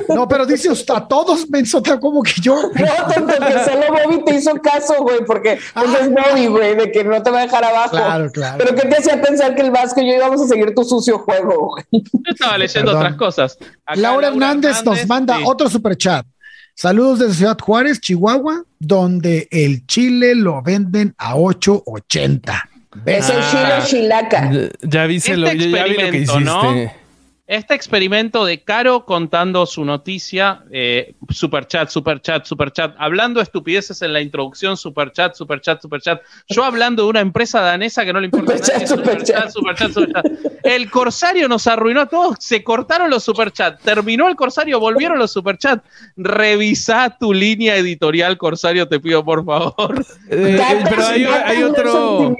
No, pero dice usted, a todos me insulta como que yo. No, tanto que solo Bobby te hizo caso, güey, porque pues es Bobby, güey, de que no te va a dejar abajo. Claro, claro. Pero ¿qué te hacía pensar que el Vasco y yo íbamos a seguir tu sucio juego, güey? Yo estaba leyendo otras cosas. Laura, Hernández, nos manda otro super chat. Saludos desde Ciudad Juárez, Chihuahua, donde el chile lo venden a 8.80. Es el chile chilaca. Ya, vi, este lo, ya vi lo que hiciste. ¿no? Este experimento de Caro contando su noticia, eh, super chat, super chat, super chat, hablando estupideces en la introducción, super chat, super chat, super chat. Yo hablando de una empresa danesa que no le importa super, chat, super, chat, super chat, super chat. El Corsario nos arruinó a todos, se cortaron los super chat, terminó el Corsario, volvieron los super chat. Revisa tu línea editorial, Corsario, te pido por favor. Eh, pero hay, otro,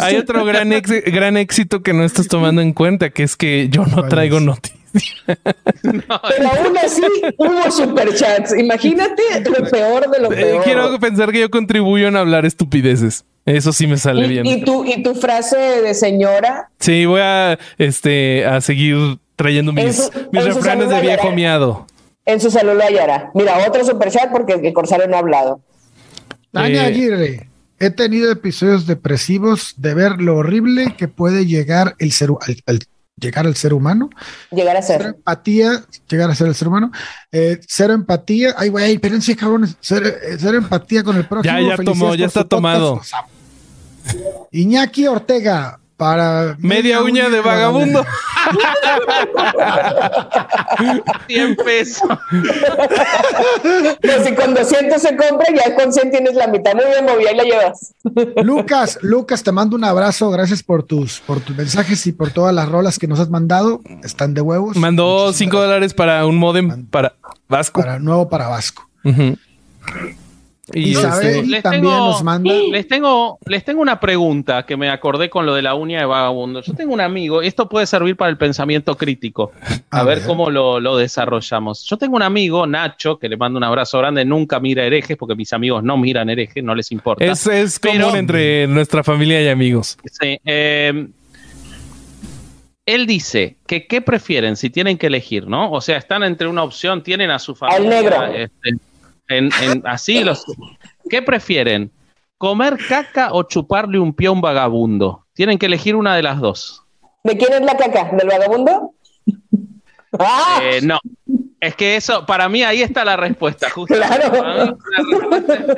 hay otro gran, gran éxito que no estás tomando en cuenta, que es que yo no traigo noticia. Pero aún así hubo superchats. Imagínate lo peor de lo eh, peor. Quiero pensar que yo contribuyo en hablar estupideces. Eso sí me sale bien. ¿Y tu, ¿Y tu frase de señora? Sí, voy a, este, a seguir trayendo mis, mis refranes de viejo miado. En su celular hallará. Mira, otro superchat porque el Corsario no ha hablado. Tania eh, Aguirre. He tenido episodios depresivos de ver lo horrible que puede llegar el ser, al, llegar al ser humano. Llegar a ser. empatía, llegar a ser el ser humano. Eh, cero empatía. Ay, güey, espérense, cabrones. Cero, eh, empatía con el prójimo. Ya, ya tomó, ya está tomado. Iñaki Ortega, para media, uña, de vagabundo. 100 pesos. Pero si con 200 se compra, ya con 100 tienes la mitad. Muy bien, Moby, ahí la llevas. Lucas, Lucas, te mando un abrazo. Gracias por tus, por tus mensajes y por todas las rolas que nos has mandado. Están de huevos. Mandó 5 dólares para un modem para Vasco. Para nuevo para Vasco. Y este, Isabel les también tengo- nos manda. Les tengo, les tengo una pregunta que me acordé con lo de la uña de vagabundo. Yo tengo un amigo, esto puede servir para el pensamiento crítico, a, A ver, ver. cómo lo, lo desarrollamos. Yo tengo un amigo, Nacho, que le mando un abrazo grande, nunca mira herejes, porque mis amigos no miran herejes, no les importa. es, es común Pero- entre nuestra familia y amigos. Sí, eh, él dice que qué prefieren si tienen que elegir, ¿no? O sea, están entre una opción, tienen a su familia. negro. este, en, en- así los. ¿Qué prefieren? ¿Comer caca o chuparle un pie a un vagabundo? Tienen que elegir una de las dos. ¿De quién es la caca? ¿Del vagabundo? ¡Ah! Eh, no. Es que eso, para mí ahí está la respuesta, justo. Claro.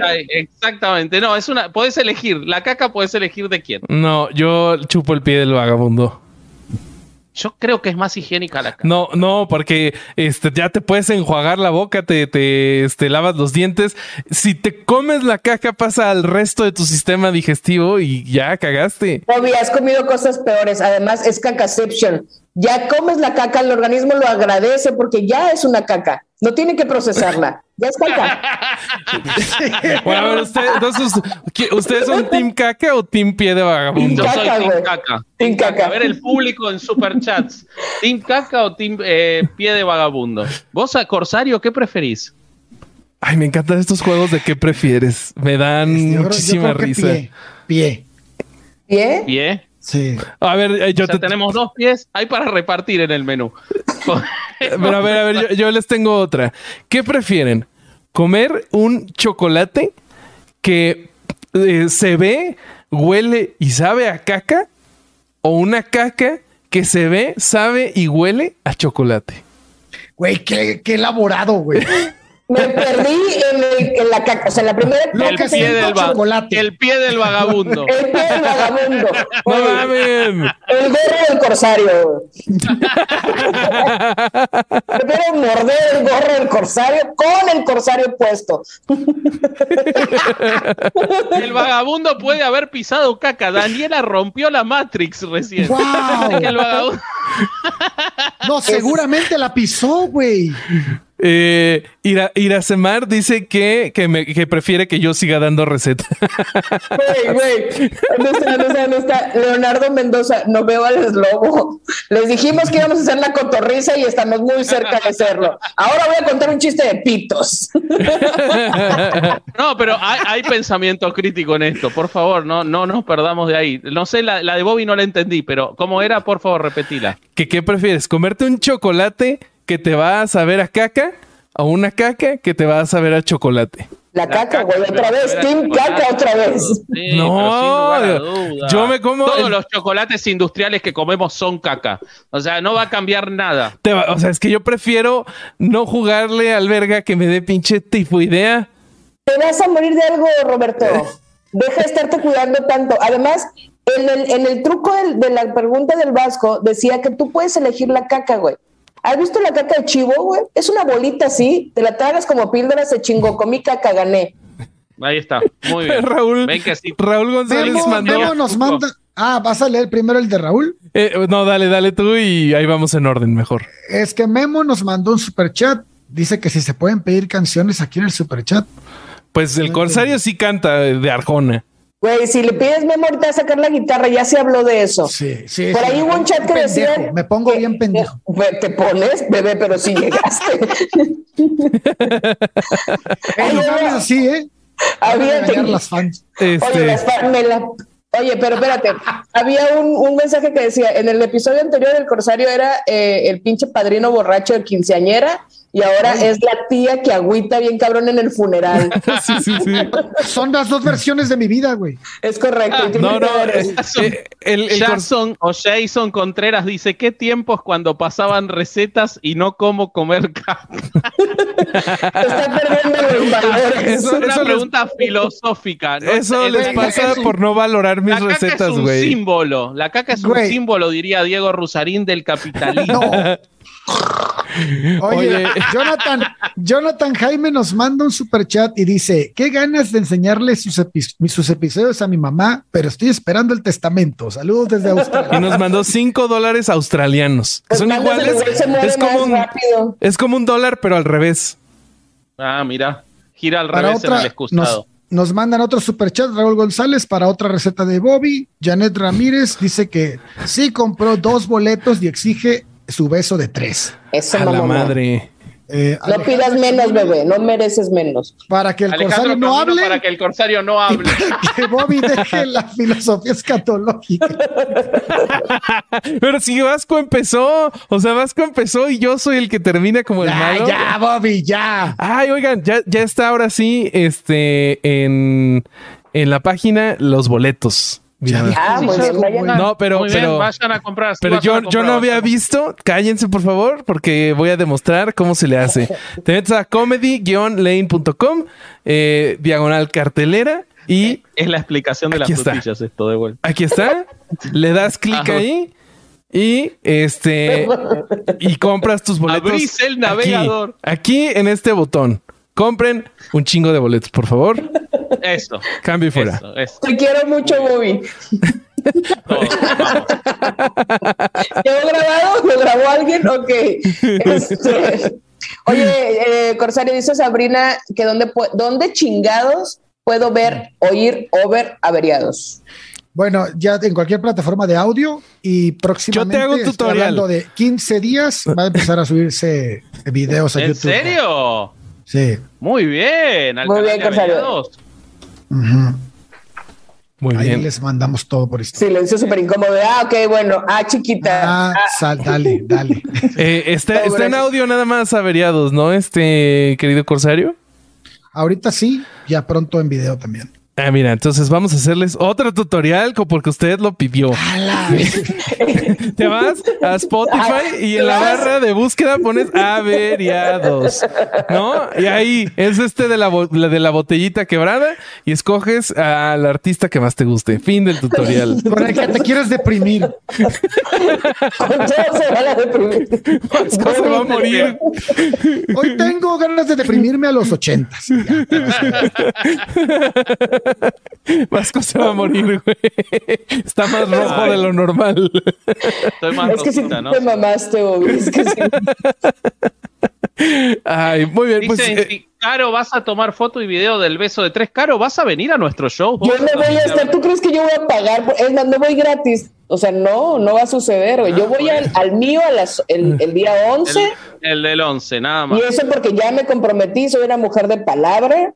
Ahí, Exactamente. No, es una. Puedes elegir. La caca puedes elegir de quién. No, yo chupo el pie del vagabundo. Yo creo que es más higiénica la caca. No, no, porque este, ya te puedes enjuagar la boca, te, te este, lavas los dientes. Si te comes la caca, pasa al resto de tu sistema digestivo y ya cagaste. Bobby, has comido cosas peores. Además, es cacaception. Ya comes la caca, el organismo lo agradece porque ya es una caca. No tiene que procesarla. Ya es caca. Bueno, a ver, usted- entonces, ¿qué- ¿ustedes son team caca o team pie de vagabundo? Yo Caca, soy Team. Caca. Team caca. A ver el público en superchats. ¿Team Caca o Team eh, Pie de Vagabundo? ¿Vos a Corsario qué preferís? Ay, me encantan estos juegos de qué prefieres. Me dan Yo creo- yo muchísima creo que risa. Pie, pie. ¿Pie? Sí. A ver, eh, yo O sea, te, tenemos dos pies. Hay para repartir en el menú. Pero a ver, a ver, yo, yo les tengo otra. ¿Qué prefieren? ¿Comer un chocolate que eh, se ve, huele y sabe a caca? ¿O una caca que se ve, sabe y huele a chocolate? Güey, qué, qué elaborado, güey. Me perdí en, el- en la caca. O sea, la primera. Lo el, que pie se del chocolate. el pie del vagabundo. El pie del vagabundo. El gorro del corsario. Prefiero morder el gorro del corsario con el corsario puesto. El vagabundo puede haber pisado caca. Daniela rompió la Matrix recién. ¡Wow! Dice que el vagabundo- No, seguramente la pisó, güey. Eh, Ira, Irasemar dice que, que, me- que prefiere que yo siga dando receta. Güey, güey. No está, no está, no está. Leonardo Mendoza, no veo al eslobo. Les dijimos que íbamos a hacer la cotorriza y estamos muy cerca de hacerlo. Ahora voy a contar un chiste de pitos. No, pero hay, hay pensamiento crítico en esto. Por favor, no, no nos perdamos de ahí. No sé, la, la de Bobby no la entendí, pero ¿cómo era? Por favor, repetila. ¿Que ¿Qué prefieres? ¿Comerte un chocolate que te va a saber a caca? ¿O una caca que te va a saber a chocolate? La La caca, güey, otra vez. Team caca otra vez. Sí, No, pero sin lugar a dudas. yo me como Todos el- los chocolates industriales que comemos son caca. O sea, no va a cambiar nada. Te va- o sea, es que yo prefiero no jugarle al verga que me dé pinche tifoidea. Te vas a morir de algo, Roberto. Deja de estarte cuidando tanto. Además, en el, en el truco del- de la pregunta del Vasco, decía que tú puedes elegir la caca, güey. ¿Has visto la caca de chivo, güey? Es una bolita así, te la tragas como píldora, se chingó, comí caca, gané. Ahí está. Muy bien. Raúl, Ven que sí. Raúl González Memo, mandó. Memo nos manda. Ah, vas a leer primero el de Raúl. Eh, no, dale, dale tú y ahí vamos en orden mejor. Es que Memo nos mandó un super chat. Dice que si se pueden pedir canciones aquí en el super chat. Pues el Corsario sí canta de Arjona. Güey, si le pides Memo ahorita a sacar la guitarra, ya se habló de eso. Sí, sí. Por sí. ahí hubo un chat que Pendejo, decía. Me pongo que- bien pendejo. Te pones, bebé, pero sí llegaste. Ey, no hables así, ¿eh? Había regañar las fans. Oye, Este, las fa- me la- Oye, pero espérate, había un, un mensaje que decía, en el episodio anterior del Corsario era eh, el pinche padrino borracho de quinceañera y ahora es la tía que agüita bien cabrón en el funeral. sí, sí, sí. Son las dos versiones de mi vida, güey. Es correcto. tiene No, que no, eh, eh, el, Jason o Jason Contreras dice, ¿qué tiempos cuando pasaban recetas y no cómo comer carne? está perdiendo los valores. Es Eso- una eso les- pregunta filosófica. ¿no? eso El- les pasa es un- por no valorar mis La caca recetas, es un güey. símbolo. La caca es un Güey. símbolo, diría Diego Rusarín, del capitalismo. Oye, Oye. Jonathan, Jonathan Jaime nos manda un super chat y dice: Qué ganas de enseñarle sus, epi- sus episodios a mi mamá, pero estoy esperando el testamento. Saludos desde Y Australia. nos mandó 5 dólares australianos. que Pues son iguales. Es como, un, rápido. es como un dólar, pero al revés. Ah, mira. Gira al Para revés en otra, el excusado. nos, nos mandan otro super chat, Raúl González, para otra receta de Bobby. Janet Ramírez dice que sí compró dos boletos y exige su beso de tres. Eso A la madre. Eh, No pidas menos, bebé. No mereces menos. Para que el Alejandro corsario no hable, Para que el corsario no hable. que Bobby deje la filosofía escatológica. Pero si Vasco empezó, o sea, Vasco empezó y yo soy el que termina como el Ya, malo. ya, Bobby, ya. Ay, oigan, ya, ya está ahora sí, este, en, en la página los boletos. Mira. Ah, muy bien, a- No, pero, Muy bien, pero, vayan a comprar. sí, pero yo, a yo no había visto. Cállense, por favor, porque voy a demostrar cómo se le hace. Te metes a comedy-lane.com, eh, diagonal cartelera, y Es la explicación de las frutillas esto de vuelta. aquí está. le das clic Ajá. ahí. Y este y compras tus boletos. Abrís el aquí, navegador. Aquí, en este botón. Compren un chingo de boletos, por favor. Eso. Cambio y fuera. Eso, eso. Te quiero mucho, Bobby. Todo, vamos. ¿Quedó grabado? ¿Lo grabó alguien? Ok. Este, Oye, eh, Corsario, dice Sabrina que dónde, dónde chingados puedo ver, oír o ver averiados. Bueno, ya en cualquier plataforma de audio y próximamente, Yo te hago un tutorial. hablando de 15 días, va a empezar a subirse videos a ¿En YouTube. serio? Sí. Muy bien. al Muy bien, Corsario. Muy Ahí bien. les mandamos todo por esto. Silencio súper incómodo. Ah, ok, bueno. Ah, chiquita. Ah, sal, dale, dale. Eh, está, No, está en audio nada más averiados, ¿no? Este querido Corsario. Ahorita sí, ya pronto en video también. Ah, mira, entonces vamos a hacerles otro tutorial porque usted lo pidió. Te vas a Spotify y en la barra de búsqueda pones averiados, ¿no? Y ahí es este de la, de la botellita quebrada y escoges al artista que más te guste. Fin del tutorial. Con el que te quieres deprimir. Con se van a deprimir. Vasco se va a morir. Hoy tengo ganas de deprimirme a los ochentas. Vasco se va a morir, güey. Está más rojo de lo normal. Estoy más Es que si rosita, ¿no? te mamaste, Bobby. Es que sí. Ay, muy bien. Pues, Dice, eh, si, Caro, vas a tomar foto y video del beso de tres. Caro, ¿vas a venir a nuestro show? Yo no voy a estar. ¿Tú crees que yo voy a pagar? por- Es más, no voy gratis. O sea, no, no va a suceder. güey. Yo voy al, al mío a las, el, el día 11. El, el del 11, nada más. Y eso porque ya me comprometí, soy una mujer de palabra,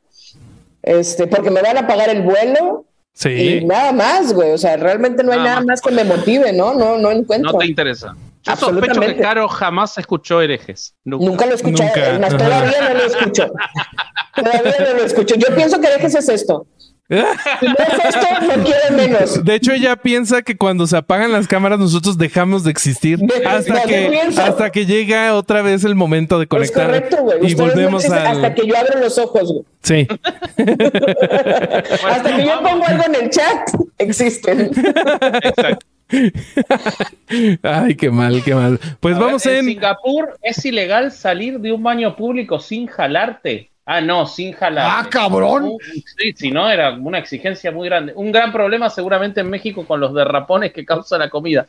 este, porque me van a pagar el vuelo sí. y nada más, güey. O sea, realmente no hay Nada nada más. más que me motive, ¿no? No, no encuentro. No te interesa. Yo sospecho Absolutamente. que Caro jamás escuchó herejes. Nunca. Nunca lo escuché, Nunca. más, Ajá. todavía no lo escucho. Todavía no lo escucho. Yo pienso que dejes es esto. Si no es esto, no quiero menos. De hecho, ella piensa que cuando se apagan las cámaras nosotros dejamos de existir De- hasta que hasta que llega otra vez el momento de conectar correcto, güey. y no volvemos existen al hasta que yo abro los ojos, güey. sí. Hasta que yo pongo algo en el chat, existen. Exacto. Ay, qué mal, qué mal. Pues A vamos ver, en Singapur es ilegal salir de un baño público sin jalarte. Ah, no, sin jalarte. Ah, cabrón. Sí, si no, era una exigencia muy grande. Un gran problema seguramente en México con los derrapones que causa la comida.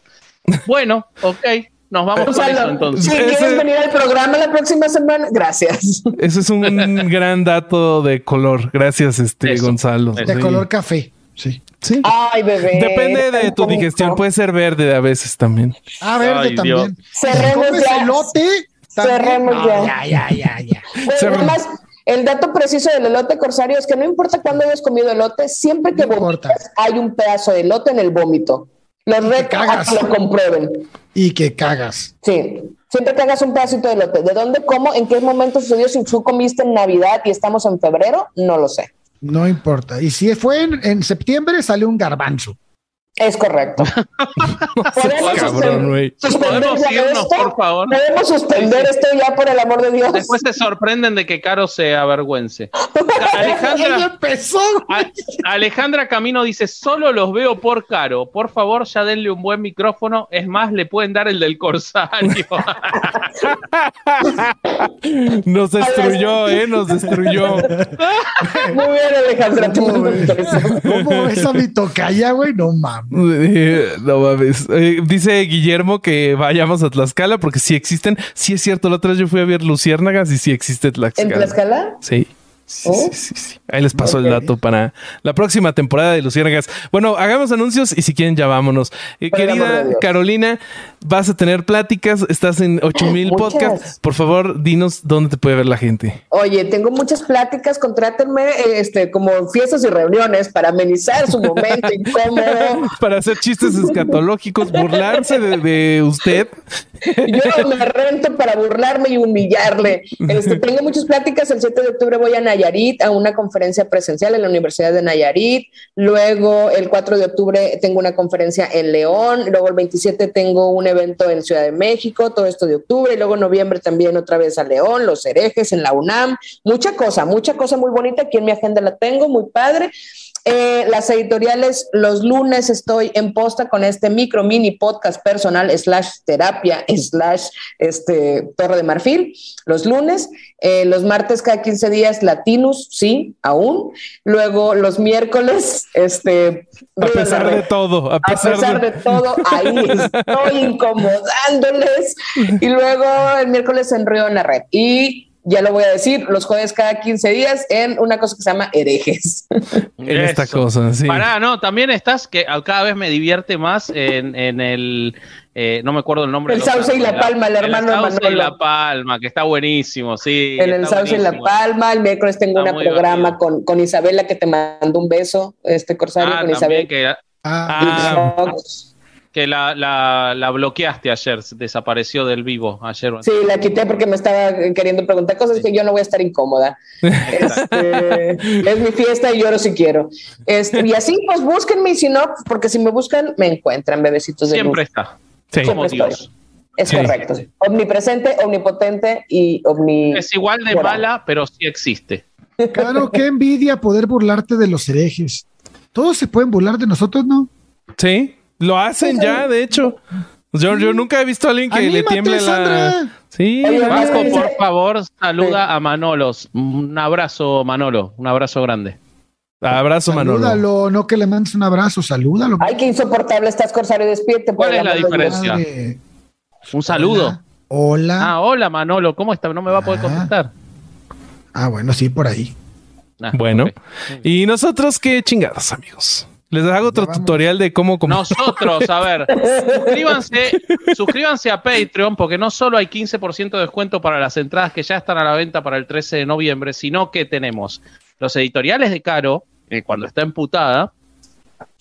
Bueno, ok, nos vamos con eso entonces. si Ese- quieres venir al programa la próxima semana, gracias. Ese es un gran dato de color. Gracias, este Eso, Gonzalo. eso. De Sí. color café. Sí. Sí. Ay, bebé. Depende de tu bonito. digestión. Puede ser verde a veces también. Ah, verde Ay, también. Cerremos ¿Comes ya. elote? También. Cerremos ya. ya, ya, ya, ya. Pues, Cerremos. nada más, el dato preciso del elote corsario es que no importa cuándo hayas comido elote, siempre que No vomitas hay un pedazo de elote en el vómito. Los reto a cagas. que lo comprueben. Y que cagas. Sí. Siempre que hagas un pedacito de lote. ¿De dónde, cómo, en qué momento sucedió? Si tú comiste en Navidad y estamos en febrero, no lo sé. No importa. Y si fue en, en septiembre, sale un garbanzo. Es correcto. ¿Podemos, Cabrón, suspender, ¿Podemos irnos, esto? por favor? ¿Podemos suspender esto ya por el amor de Dios? Después se sorprenden de que Caro se avergüence. Alejandra, empezó. Alejandra Camino dice: Solo los veo por Caro. Por favor, ya denle un buen micrófono. Es más, le pueden dar el del Corsario. Nos destruyó, ¿eh? Nos destruyó. Muy bien, Alejandra. ¿Cómo esa mi tocaya, güey? No mames. No mames. Eh, dice Guillermo que vayamos a Tlaxcala porque sí existen. Sí es cierto, la otra vez yo fui a ver Luciérnagas y sí existe Tlaxcala. ¿En Tlaxcala? Sí. Sí, oh. sí, sí, Ahí les paso okay. el dato para la próxima temporada de Luciérnagas. Bueno, hagamos anuncios y si quieren ya vámonos. Eh, querida Carolina, vas a tener pláticas, estás en 8000 podcasts. Por favor, dinos dónde te puede ver la gente. Oye, tengo muchas pláticas, contrátenme este, como fiestas y reuniones para amenizar su momento incómodo. para hacer chistes escatológicos, burlarse de, de usted. Yo me rento para burlarme y humillarle. Este, tengo muchas pláticas. El 7 de octubre voy a Nayarit a una conferencia presencial en la Universidad de Nayarit. Luego, el 4 de octubre, tengo una conferencia en León. Luego, el 27 tengo un evento en Ciudad de México, todo esto de octubre. Y luego, en noviembre, también otra vez a León, Los Herejes, en la UNAM. Mucha cosa, mucha cosa muy bonita. Aquí en mi agenda la tengo, muy padre. Eh, las editoriales, los lunes estoy en posta con este micro mini podcast personal slash terapia slash este, Torre de Marfil, los lunes. Eh, los martes cada 15 días Latinus, sí, aún. Luego los miércoles, este... A pesar de todo, a pesar, a pesar de... de... todo, ahí estoy incomodándoles. Y luego el miércoles en Río en la red. Y ya lo voy a decir, los jueves cada 15 días en una cosa que se llama herejes. en esta cosa, sí. Pará, no, también estás que cada vez me divierte más en, en el, eh, no me acuerdo el nombre. El Sauce y la Palma, el hermano el Sauce y la Palma, que está buenísimo, sí. En el Sauce y la Palma, el miércoles tengo un programa con, con, Isabela que te mandó un beso, este Corsario ah, con Isabel. Que, ah, ah, que la, la, la, bloqueaste ayer, desapareció del vivo ayer. Sí, la quité porque me estaba queriendo preguntar cosas que yo no voy a estar incómoda. este, es mi fiesta y lloro si quiero. Este, y así, pues búsquenme y si no, porque si me buscan, me encuentran, bebecitos de Siempre luz. está. Sí. Como Dios. Es sí. correcto. Omnipresente, omnipotente y omni. Es igual de mala, pero sí existe. Claro, qué envidia poder burlarte de los herejes. Todos se pueden burlar de nosotros, ¿no? Sí. Lo hacen ya, de hecho. Yo, yo nunca he visto a alguien que Anímate, le tiemble Sandra. la. Sí, Vasco, por favor, saluda a Manolos. Un abrazo, Manolo. Un abrazo grande. Abrazo, Manolo. Salúdalo, no que le mandes un abrazo, salúdalo. Ay, qué insoportable estás, Corsario. Despierte. ¿Cuál es la diferencia? Un saludo. Hola. Ah, hola, Manolo. ¿Cómo está? No me va a poder contestar. Ah, bueno, sí, por ahí. Ah, bueno. Okay. Y nosotros, qué chingados, amigos. Les hago otro tutorial de cómo... Nosotros, a ver, suscríbanse, suscríbanse a Patreon porque no solo hay 15% de descuento para las entradas que ya están a la venta para el 13 de noviembre, sino que tenemos los editoriales de Caro, eh, cuando está emputada,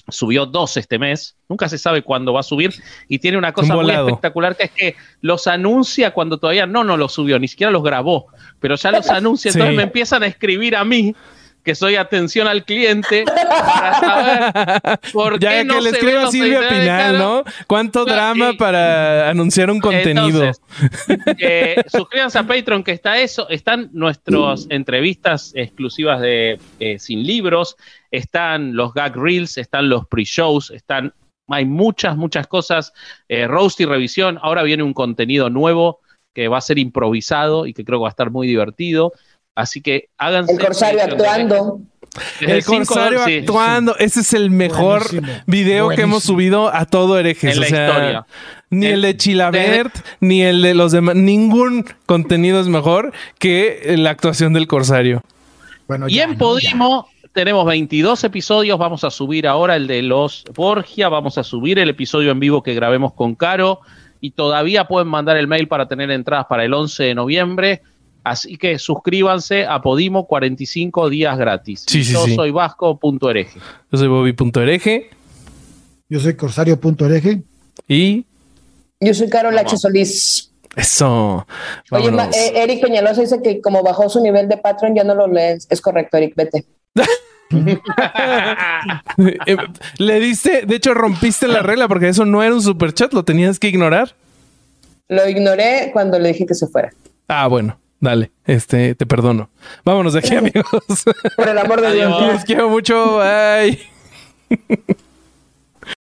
subió dos este mes, nunca se sabe cuándo va a subir, y tiene una cosa Un muy espectacular que es que los anuncia cuando todavía no, no los subió, ni siquiera los grabó, pero ya los anuncia, sí. entonces me empiezan a escribir a mí que soy atención al cliente para saber por ya qué no que le escriba a Silvia Pinal, ¿no? ¿Cuánto drama y, para anunciar un contenido? Entonces, eh, suscríbanse a Patreon que está eso, están nuestras entrevistas exclusivas de eh, sin libros, están los gag reels, están los pre-shows, están hay muchas muchas cosas, eh, roast y revisión, ahora viene un contenido nuevo que va a ser improvisado y que creo que va a estar muy divertido. Así que háganse. El corsario actuando. El, el corsario cinco, actuando. Sí. Ese es el mejor Buenísimo. video Buenísimo. que hemos subido a todo herejes. En la o sea, historia. Ni el, el de Chilabert, de... ni el de los demás. Ningún contenido es mejor que la actuación del corsario. Bueno, y ya, en Podimo. Ya. Tenemos 22 episodios, vamos a subir ahora el de los Borgia, vamos a subir el episodio en vivo que grabemos con Caro y todavía pueden mandar el mail para tener entradas para el 11 de noviembre. Así que suscríbanse a Podimo 45 días gratis. Sí, sí, Yo sí. soy vasco.ereje. Yo soy bobby.ereje. Yo soy corsario.ereje. Y. Yo soy Carol H. Solís. Eso. Oye, eh, Eric Peñalosa dice que como bajó su nivel de Patreon ya no lo lees. Es correcto, Eric, vete. Eh, le diste, de hecho rompiste la regla porque eso no era un super chat, lo tenías que ignorar. Lo ignoré cuando le dije que se fuera. Ah, bueno, dale, este, te perdono. Vámonos de aquí, amigos. Por el amor de Dios. Les quiero mucho. Bye.